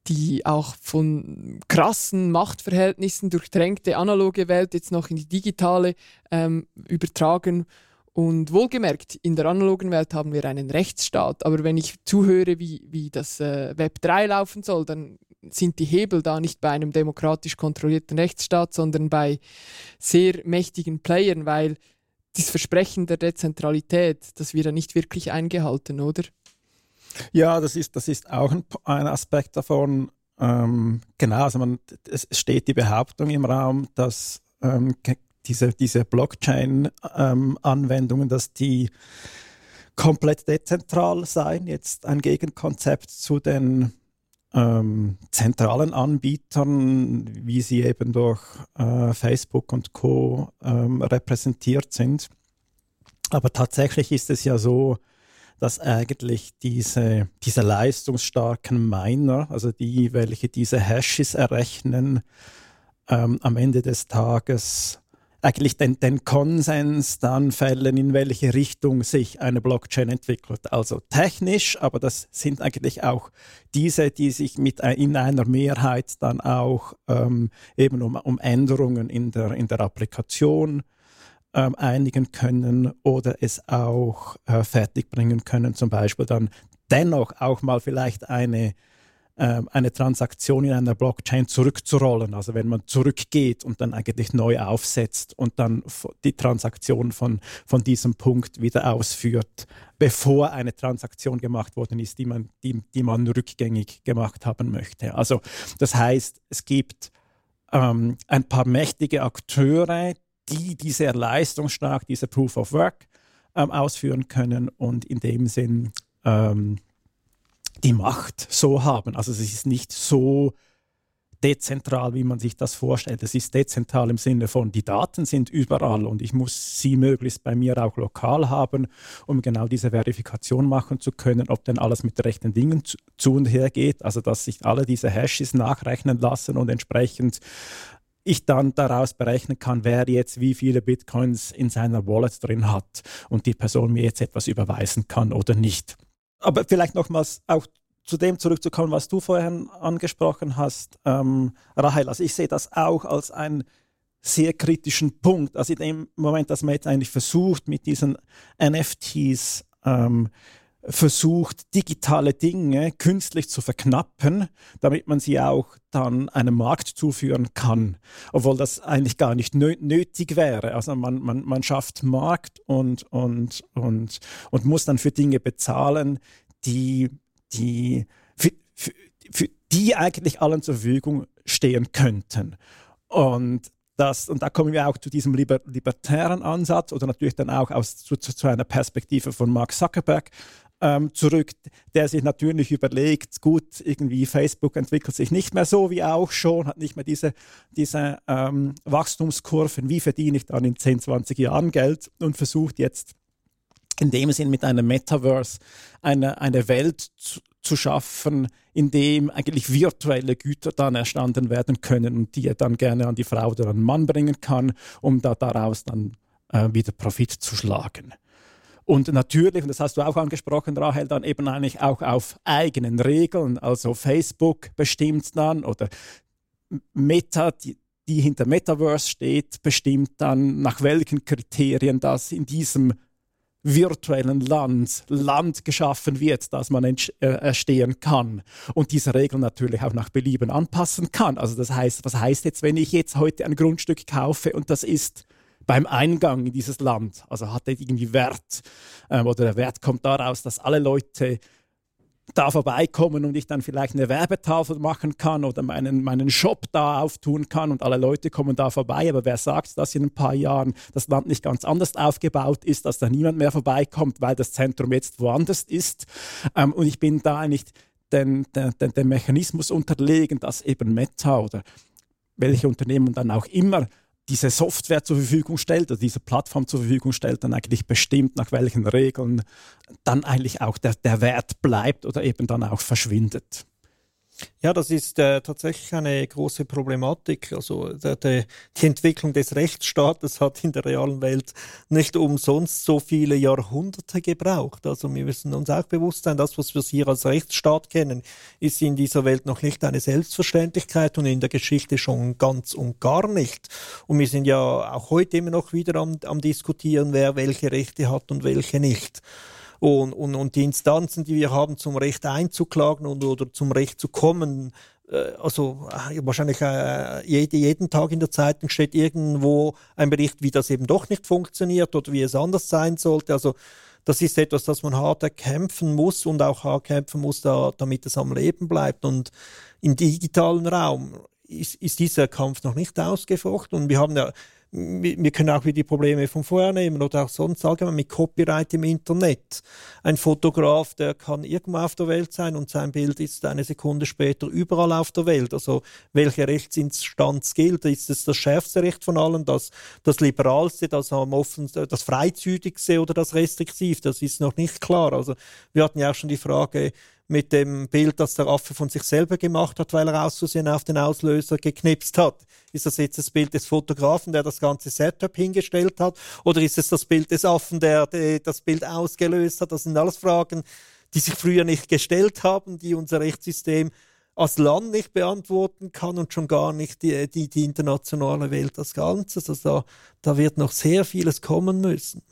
die auch von krassen Machtverhältnissen durchtränkte analoge Welt jetzt noch in die digitale ähm, übertragen? Und wohlgemerkt, in der analogen Welt haben wir einen Rechtsstaat, aber wenn ich zuhöre, wie, wie das äh, Web 3 laufen soll, dann sind die Hebel da nicht bei einem demokratisch kontrollierten Rechtsstaat, sondern bei sehr mächtigen Playern, weil das Versprechen der Dezentralität, das wird ja nicht wirklich eingehalten, oder? Ja, das ist, das ist auch ein, ein Aspekt davon. Ähm, genau, also man, es steht die Behauptung im Raum, dass ähm, diese, diese Blockchain-Anwendungen, ähm, dass die komplett dezentral seien. Jetzt ein Gegenkonzept zu den ähm, zentralen Anbietern, wie sie eben durch äh, Facebook und Co. Ähm, repräsentiert sind. Aber tatsächlich ist es ja so, dass eigentlich diese, diese leistungsstarken Miner, also die, welche diese Hashes errechnen, ähm, am Ende des Tages eigentlich den, den Konsens dann fällen, in welche Richtung sich eine Blockchain entwickelt. Also technisch, aber das sind eigentlich auch diese, die sich mit in einer Mehrheit dann auch ähm, eben um, um Änderungen in der, in der Applikation ähm, einigen können oder es auch äh, fertigbringen können, zum Beispiel dann dennoch auch mal vielleicht eine ähm, eine Transaktion in einer Blockchain zurückzurollen. Also wenn man zurückgeht und dann eigentlich neu aufsetzt und dann die Transaktion von, von diesem Punkt wieder ausführt, bevor eine Transaktion gemacht worden ist, die man, die, die man rückgängig gemacht haben möchte. Also das heißt, es gibt ähm, ein paar mächtige Akteure, die diese leistungsstark, diese Proof of Work ähm, ausführen können und in dem Sinn ähm, die Macht so haben. Also es ist nicht so dezentral, wie man sich das vorstellt. Es ist dezentral im Sinne von, die Daten sind überall und ich muss sie möglichst bei mir auch lokal haben, um genau diese Verifikation machen zu können, ob denn alles mit rechten Dingen zu, und her geht. Also dass sich alle diese Hashes nachrechnen lassen und entsprechend ich dann daraus berechnen kann, wer jetzt wie viele Bitcoins in seiner Wallet drin hat und die Person mir jetzt etwas überweisen kann oder nicht. Aber vielleicht nochmals auch zu dem zurückzukommen, was du vorhin angesprochen hast, ähm, Rahel. Also ich sehe das auch als einen sehr kritischen Punkt. Also in dem Moment, dass man jetzt eigentlich versucht, mit diesen NFTs ähm, versucht, digitale Dinge künstlich zu verknappen, damit man sie auch dann einem Markt zuführen kann, obwohl das eigentlich gar nicht nötig wäre. Also man, man, man schafft Markt und, und, und, und muss dann für Dinge bezahlen, die, die für, für, für die eigentlich allen zur Verfügung stehen könnten. Und das, und da kommen wir auch zu diesem liber, libertären Ansatz oder natürlich dann auch aus, zu, zu, einer Perspektive von Mark Zuckerberg ähm, zurück, der sich natürlich überlegt, gut, irgendwie Facebook entwickelt sich nicht mehr so wie auch schon, hat nicht mehr diese, diese ähm, Wachstumskurven, wie verdiene ich dann in 10, 20 Jahren Geld und versucht jetzt in dem Sinn mit einem Metaverse eine, eine Welt zu, zu schaffen, in dem eigentlich virtuelle Güter dann erstanden werden können und die er dann gerne an die Frau oder an den Mann bringen kann, um da daraus dann äh, wieder Profit zu schlagen. Und natürlich, und das hast du auch angesprochen, Rahel, dann eben eigentlich auch auf eigenen Regeln. Also Facebook bestimmt dann oder Meta, die, die hinter Metaverse steht, bestimmt dann, nach welchen Kriterien das in diesem virtuellen Land, Land geschaffen wird, das man äh, erstehen kann und diese Regeln natürlich auch nach Belieben anpassen kann. Also das heißt, was heißt jetzt, wenn ich jetzt heute ein Grundstück kaufe und das ist beim Eingang in dieses Land. Also hat er irgendwie Wert ähm, oder der Wert kommt daraus, dass alle Leute da vorbeikommen und ich dann vielleicht eine Werbetafel machen kann oder meinen, meinen Shop da auftun kann und alle Leute kommen da vorbei. Aber wer sagt, dass in ein paar Jahren das Land nicht ganz anders aufgebaut ist, dass da niemand mehr vorbeikommt, weil das Zentrum jetzt woanders ist? Ähm, und ich bin da den, den, den, den Mechanismus unterlegen, dass eben Meta oder welche Unternehmen dann auch immer diese Software zur Verfügung stellt, also diese Plattform zur Verfügung stellt, dann eigentlich bestimmt, nach welchen Regeln dann eigentlich auch der, der Wert bleibt oder eben dann auch verschwindet. Ja, das ist äh, tatsächlich eine große Problematik. Also der, der, die Entwicklung des Rechtsstaates hat in der realen Welt nicht umsonst so viele Jahrhunderte gebraucht. Also wir müssen uns auch bewusst sein, das, was wir hier als Rechtsstaat kennen, ist in dieser Welt noch nicht eine Selbstverständlichkeit und in der Geschichte schon ganz und gar nicht. Und wir sind ja auch heute immer noch wieder am, am diskutieren, wer welche Rechte hat und welche nicht. Und, und, und die Instanzen, die wir haben, zum Recht einzuklagen und, oder zum Recht zu kommen, äh, also äh, wahrscheinlich äh, jede, jeden Tag in der Zeitung steht irgendwo ein Bericht, wie das eben doch nicht funktioniert oder wie es anders sein sollte. Also das ist etwas, das man hart erkämpfen muss und auch hart kämpfen muss, da, damit es am Leben bleibt. Und im digitalen Raum ist, ist dieser Kampf noch nicht ausgefochten. Und wir haben ja wir können auch wieder die Probleme von vorher nehmen oder auch sonst allgemein mit Copyright im Internet. Ein Fotograf, der kann irgendwo auf der Welt sein und sein Bild ist eine Sekunde später überall auf der Welt. Also welche Rechtsinstanz gilt? Ist es das schärfste Recht von allen, das, das liberalste, das am offensten, das freizügigste oder das restriktiv? Das ist noch nicht klar. Also wir hatten ja auch schon die Frage, mit dem Bild, das der Affe von sich selber gemacht hat, weil er auszusehen auf den Auslöser geknipst hat. Ist das jetzt das Bild des Fotografen, der das ganze Setup hingestellt hat? Oder ist es das Bild des Affen, der, der das Bild ausgelöst hat? Das sind alles Fragen, die sich früher nicht gestellt haben, die unser Rechtssystem als Land nicht beantworten kann und schon gar nicht die, die, die internationale Welt als Ganzes. Also da, da wird noch sehr vieles kommen müssen.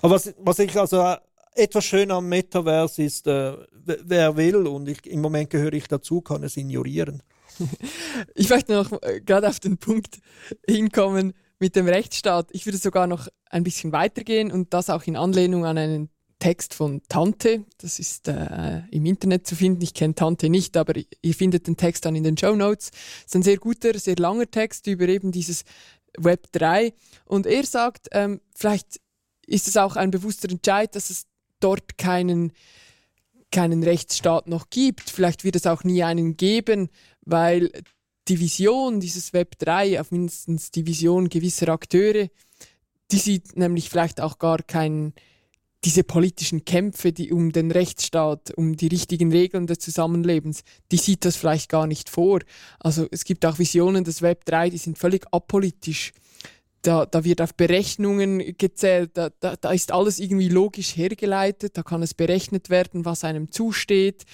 Aber was, was ich also etwas schön am Metaverse ist, äh, wer will, und ich, im Moment gehöre ich dazu, kann es ignorieren. Ich möchte noch äh, gerade auf den Punkt hinkommen mit dem Rechtsstaat. Ich würde sogar noch ein bisschen weitergehen und das auch in Anlehnung an einen Text von Tante. Das ist äh, im Internet zu finden. Ich kenne Tante nicht, aber ihr findet den Text dann in den Show Notes. Es ist ein sehr guter, sehr langer Text über eben dieses Web 3. Und er sagt, ähm, vielleicht ist es auch ein bewusster Entscheid, dass es dort keinen, keinen Rechtsstaat noch gibt. Vielleicht wird es auch nie einen geben, weil die Vision dieses Web 3, auf mindestens die Vision gewisser Akteure, die sieht nämlich vielleicht auch gar keinen diese politischen Kämpfe, die um den Rechtsstaat, um die richtigen Regeln des Zusammenlebens, die sieht das vielleicht gar nicht vor. Also es gibt auch Visionen des Web 3, die sind völlig apolitisch da, da wird auf Berechnungen gezählt, da, da, da ist alles irgendwie logisch hergeleitet, da kann es berechnet werden, was einem zusteht.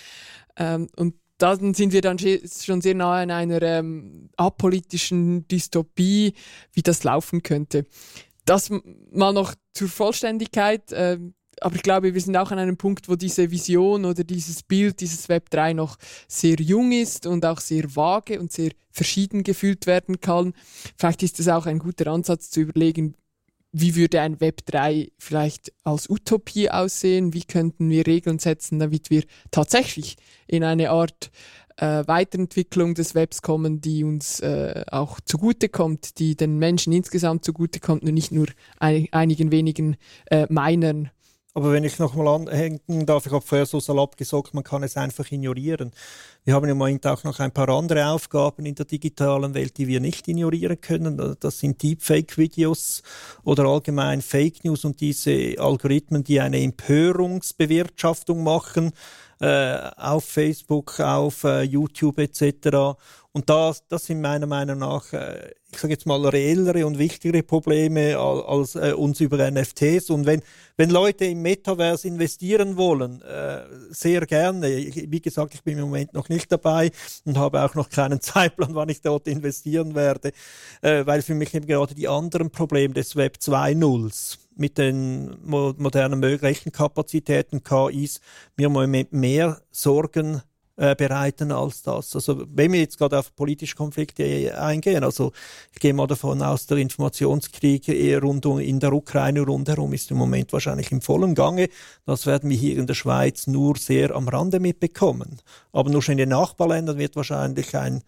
Ähm, und dann sind wir dann schon sehr nahe an einer ähm, apolitischen Dystopie, wie das laufen könnte. Das mal noch zur Vollständigkeit. Ähm, aber ich glaube, wir sind auch an einem Punkt, wo diese Vision oder dieses Bild, dieses Web 3 noch sehr jung ist und auch sehr vage und sehr verschieden gefühlt werden kann. Vielleicht ist es auch ein guter Ansatz zu überlegen, wie würde ein Web 3 vielleicht als Utopie aussehen? Wie könnten wir Regeln setzen, damit wir tatsächlich in eine Art äh, Weiterentwicklung des Webs kommen, die uns äh, auch zugutekommt, die den Menschen insgesamt zugutekommt und nicht nur ein, einigen wenigen äh, Minern Aber wenn ich nochmal anhängen darf, ich habe vorher so salopp gesagt, man kann es einfach ignorieren. Wir haben im Moment auch noch ein paar andere Aufgaben in der digitalen Welt, die wir nicht ignorieren können. Das sind Deepfake-Videos oder allgemein Fake News und diese Algorithmen, die eine Empörungsbewirtschaftung machen äh, auf Facebook, auf äh, YouTube etc. Und das, das sind meiner Meinung nach, äh, ich sage jetzt mal, reellere und wichtigere Probleme als, als äh, uns über NFTs. Und wenn, wenn Leute im Metaverse investieren wollen, äh, sehr gerne. Wie gesagt, ich bin im Moment noch nicht dabei und habe auch noch keinen Zeitplan, wann ich dort investieren werde, äh, weil für mich eben gerade die anderen Probleme des Web 2.0 mit den modernen Rechenkapazitäten, KIs, mir mehr Sorgen äh, bereiten als das. Also wenn wir jetzt gerade auf politische Konflikte eingehen, also ich gehe mal davon aus, der Informationskrieg eher rund um, in der Ukraine rundherum ist im Moment wahrscheinlich im vollen Gange. Das werden wir hier in der Schweiz nur sehr am Rande mitbekommen. Aber nur schon in den Nachbarländern wird wahrscheinlich ein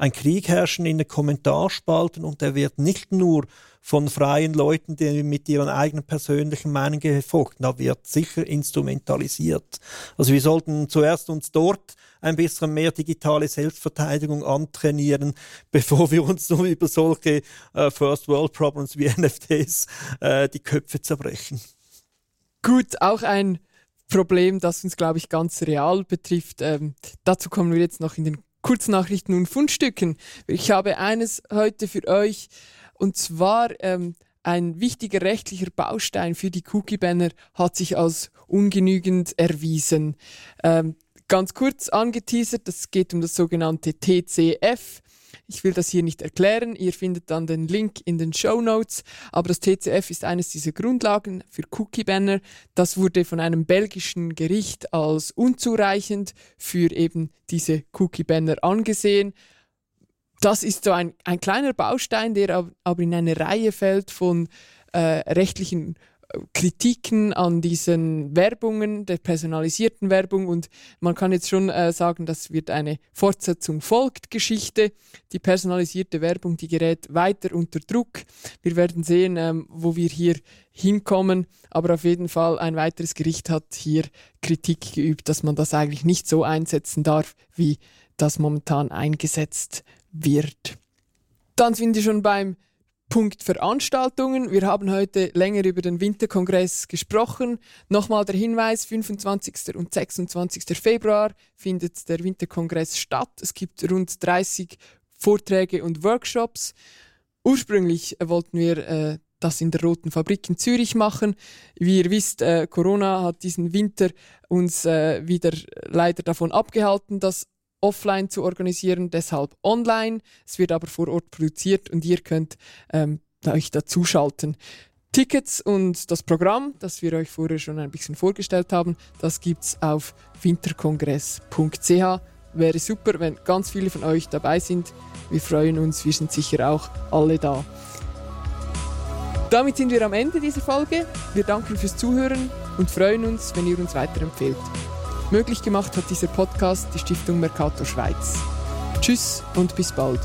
ein Krieg herrschen in den Kommentarspalten und der wird nicht nur von freien Leuten, die mit ihren eigenen persönlichen Meinungen gefolgt, da wird sicher instrumentalisiert. Also wir sollten zuerst uns dort ein bisschen mehr digitale Selbstverteidigung antrainieren, bevor wir uns nur über solche äh, First World Problems wie NFTs äh, die Köpfe zerbrechen. Gut, auch ein Problem, das uns, glaube ich, ganz real betrifft. Ähm, dazu kommen wir jetzt noch in den Kurznachrichten und Fundstücken. Ich habe eines heute für euch und zwar ähm, ein wichtiger rechtlicher Baustein für die Cookie-Banner hat sich als ungenügend erwiesen. Ähm, ganz kurz angeteasert, es geht um das sogenannte TCF. Ich will das hier nicht erklären, ihr findet dann den Link in den Show Notes, aber das TCF ist eines dieser Grundlagen für Cookie-Banner. Das wurde von einem belgischen Gericht als unzureichend für eben diese Cookie-Banner angesehen. Das ist so ein, ein kleiner Baustein, der aber in eine Reihe fällt von äh, rechtlichen Kritiken an diesen Werbungen, der personalisierten Werbung und man kann jetzt schon äh, sagen, das wird eine Fortsetzung folgt Geschichte. Die personalisierte Werbung, die gerät weiter unter Druck. Wir werden sehen, ähm, wo wir hier hinkommen, aber auf jeden Fall ein weiteres Gericht hat hier Kritik geübt, dass man das eigentlich nicht so einsetzen darf, wie das momentan eingesetzt wird. Dann sind wir schon beim Punkt Veranstaltungen. Wir haben heute länger über den Winterkongress gesprochen. Nochmal der Hinweis, 25. und 26. Februar findet der Winterkongress statt. Es gibt rund 30 Vorträge und Workshops. Ursprünglich wollten wir äh, das in der Roten Fabrik in Zürich machen. Wie ihr wisst, äh, Corona hat diesen Winter uns äh, wieder leider davon abgehalten, das offline zu organisieren, deshalb online. Es wird aber vor Ort produziert und ihr könnt ähm, euch dazuschalten. Tickets und das Programm, das wir euch vorher schon ein bisschen vorgestellt haben, das gibt's auf winterkongress.ch. Wäre super, wenn ganz viele von euch dabei sind. Wir freuen uns, wir sind sicher auch alle da. Damit sind wir am Ende dieser Folge. Wir danken fürs Zuhören und freuen uns, wenn ihr uns weiterempfehlt. Möglich gemacht hat dieser Podcast die Stiftung Mercator Schweiz. Tschüss und bis bald.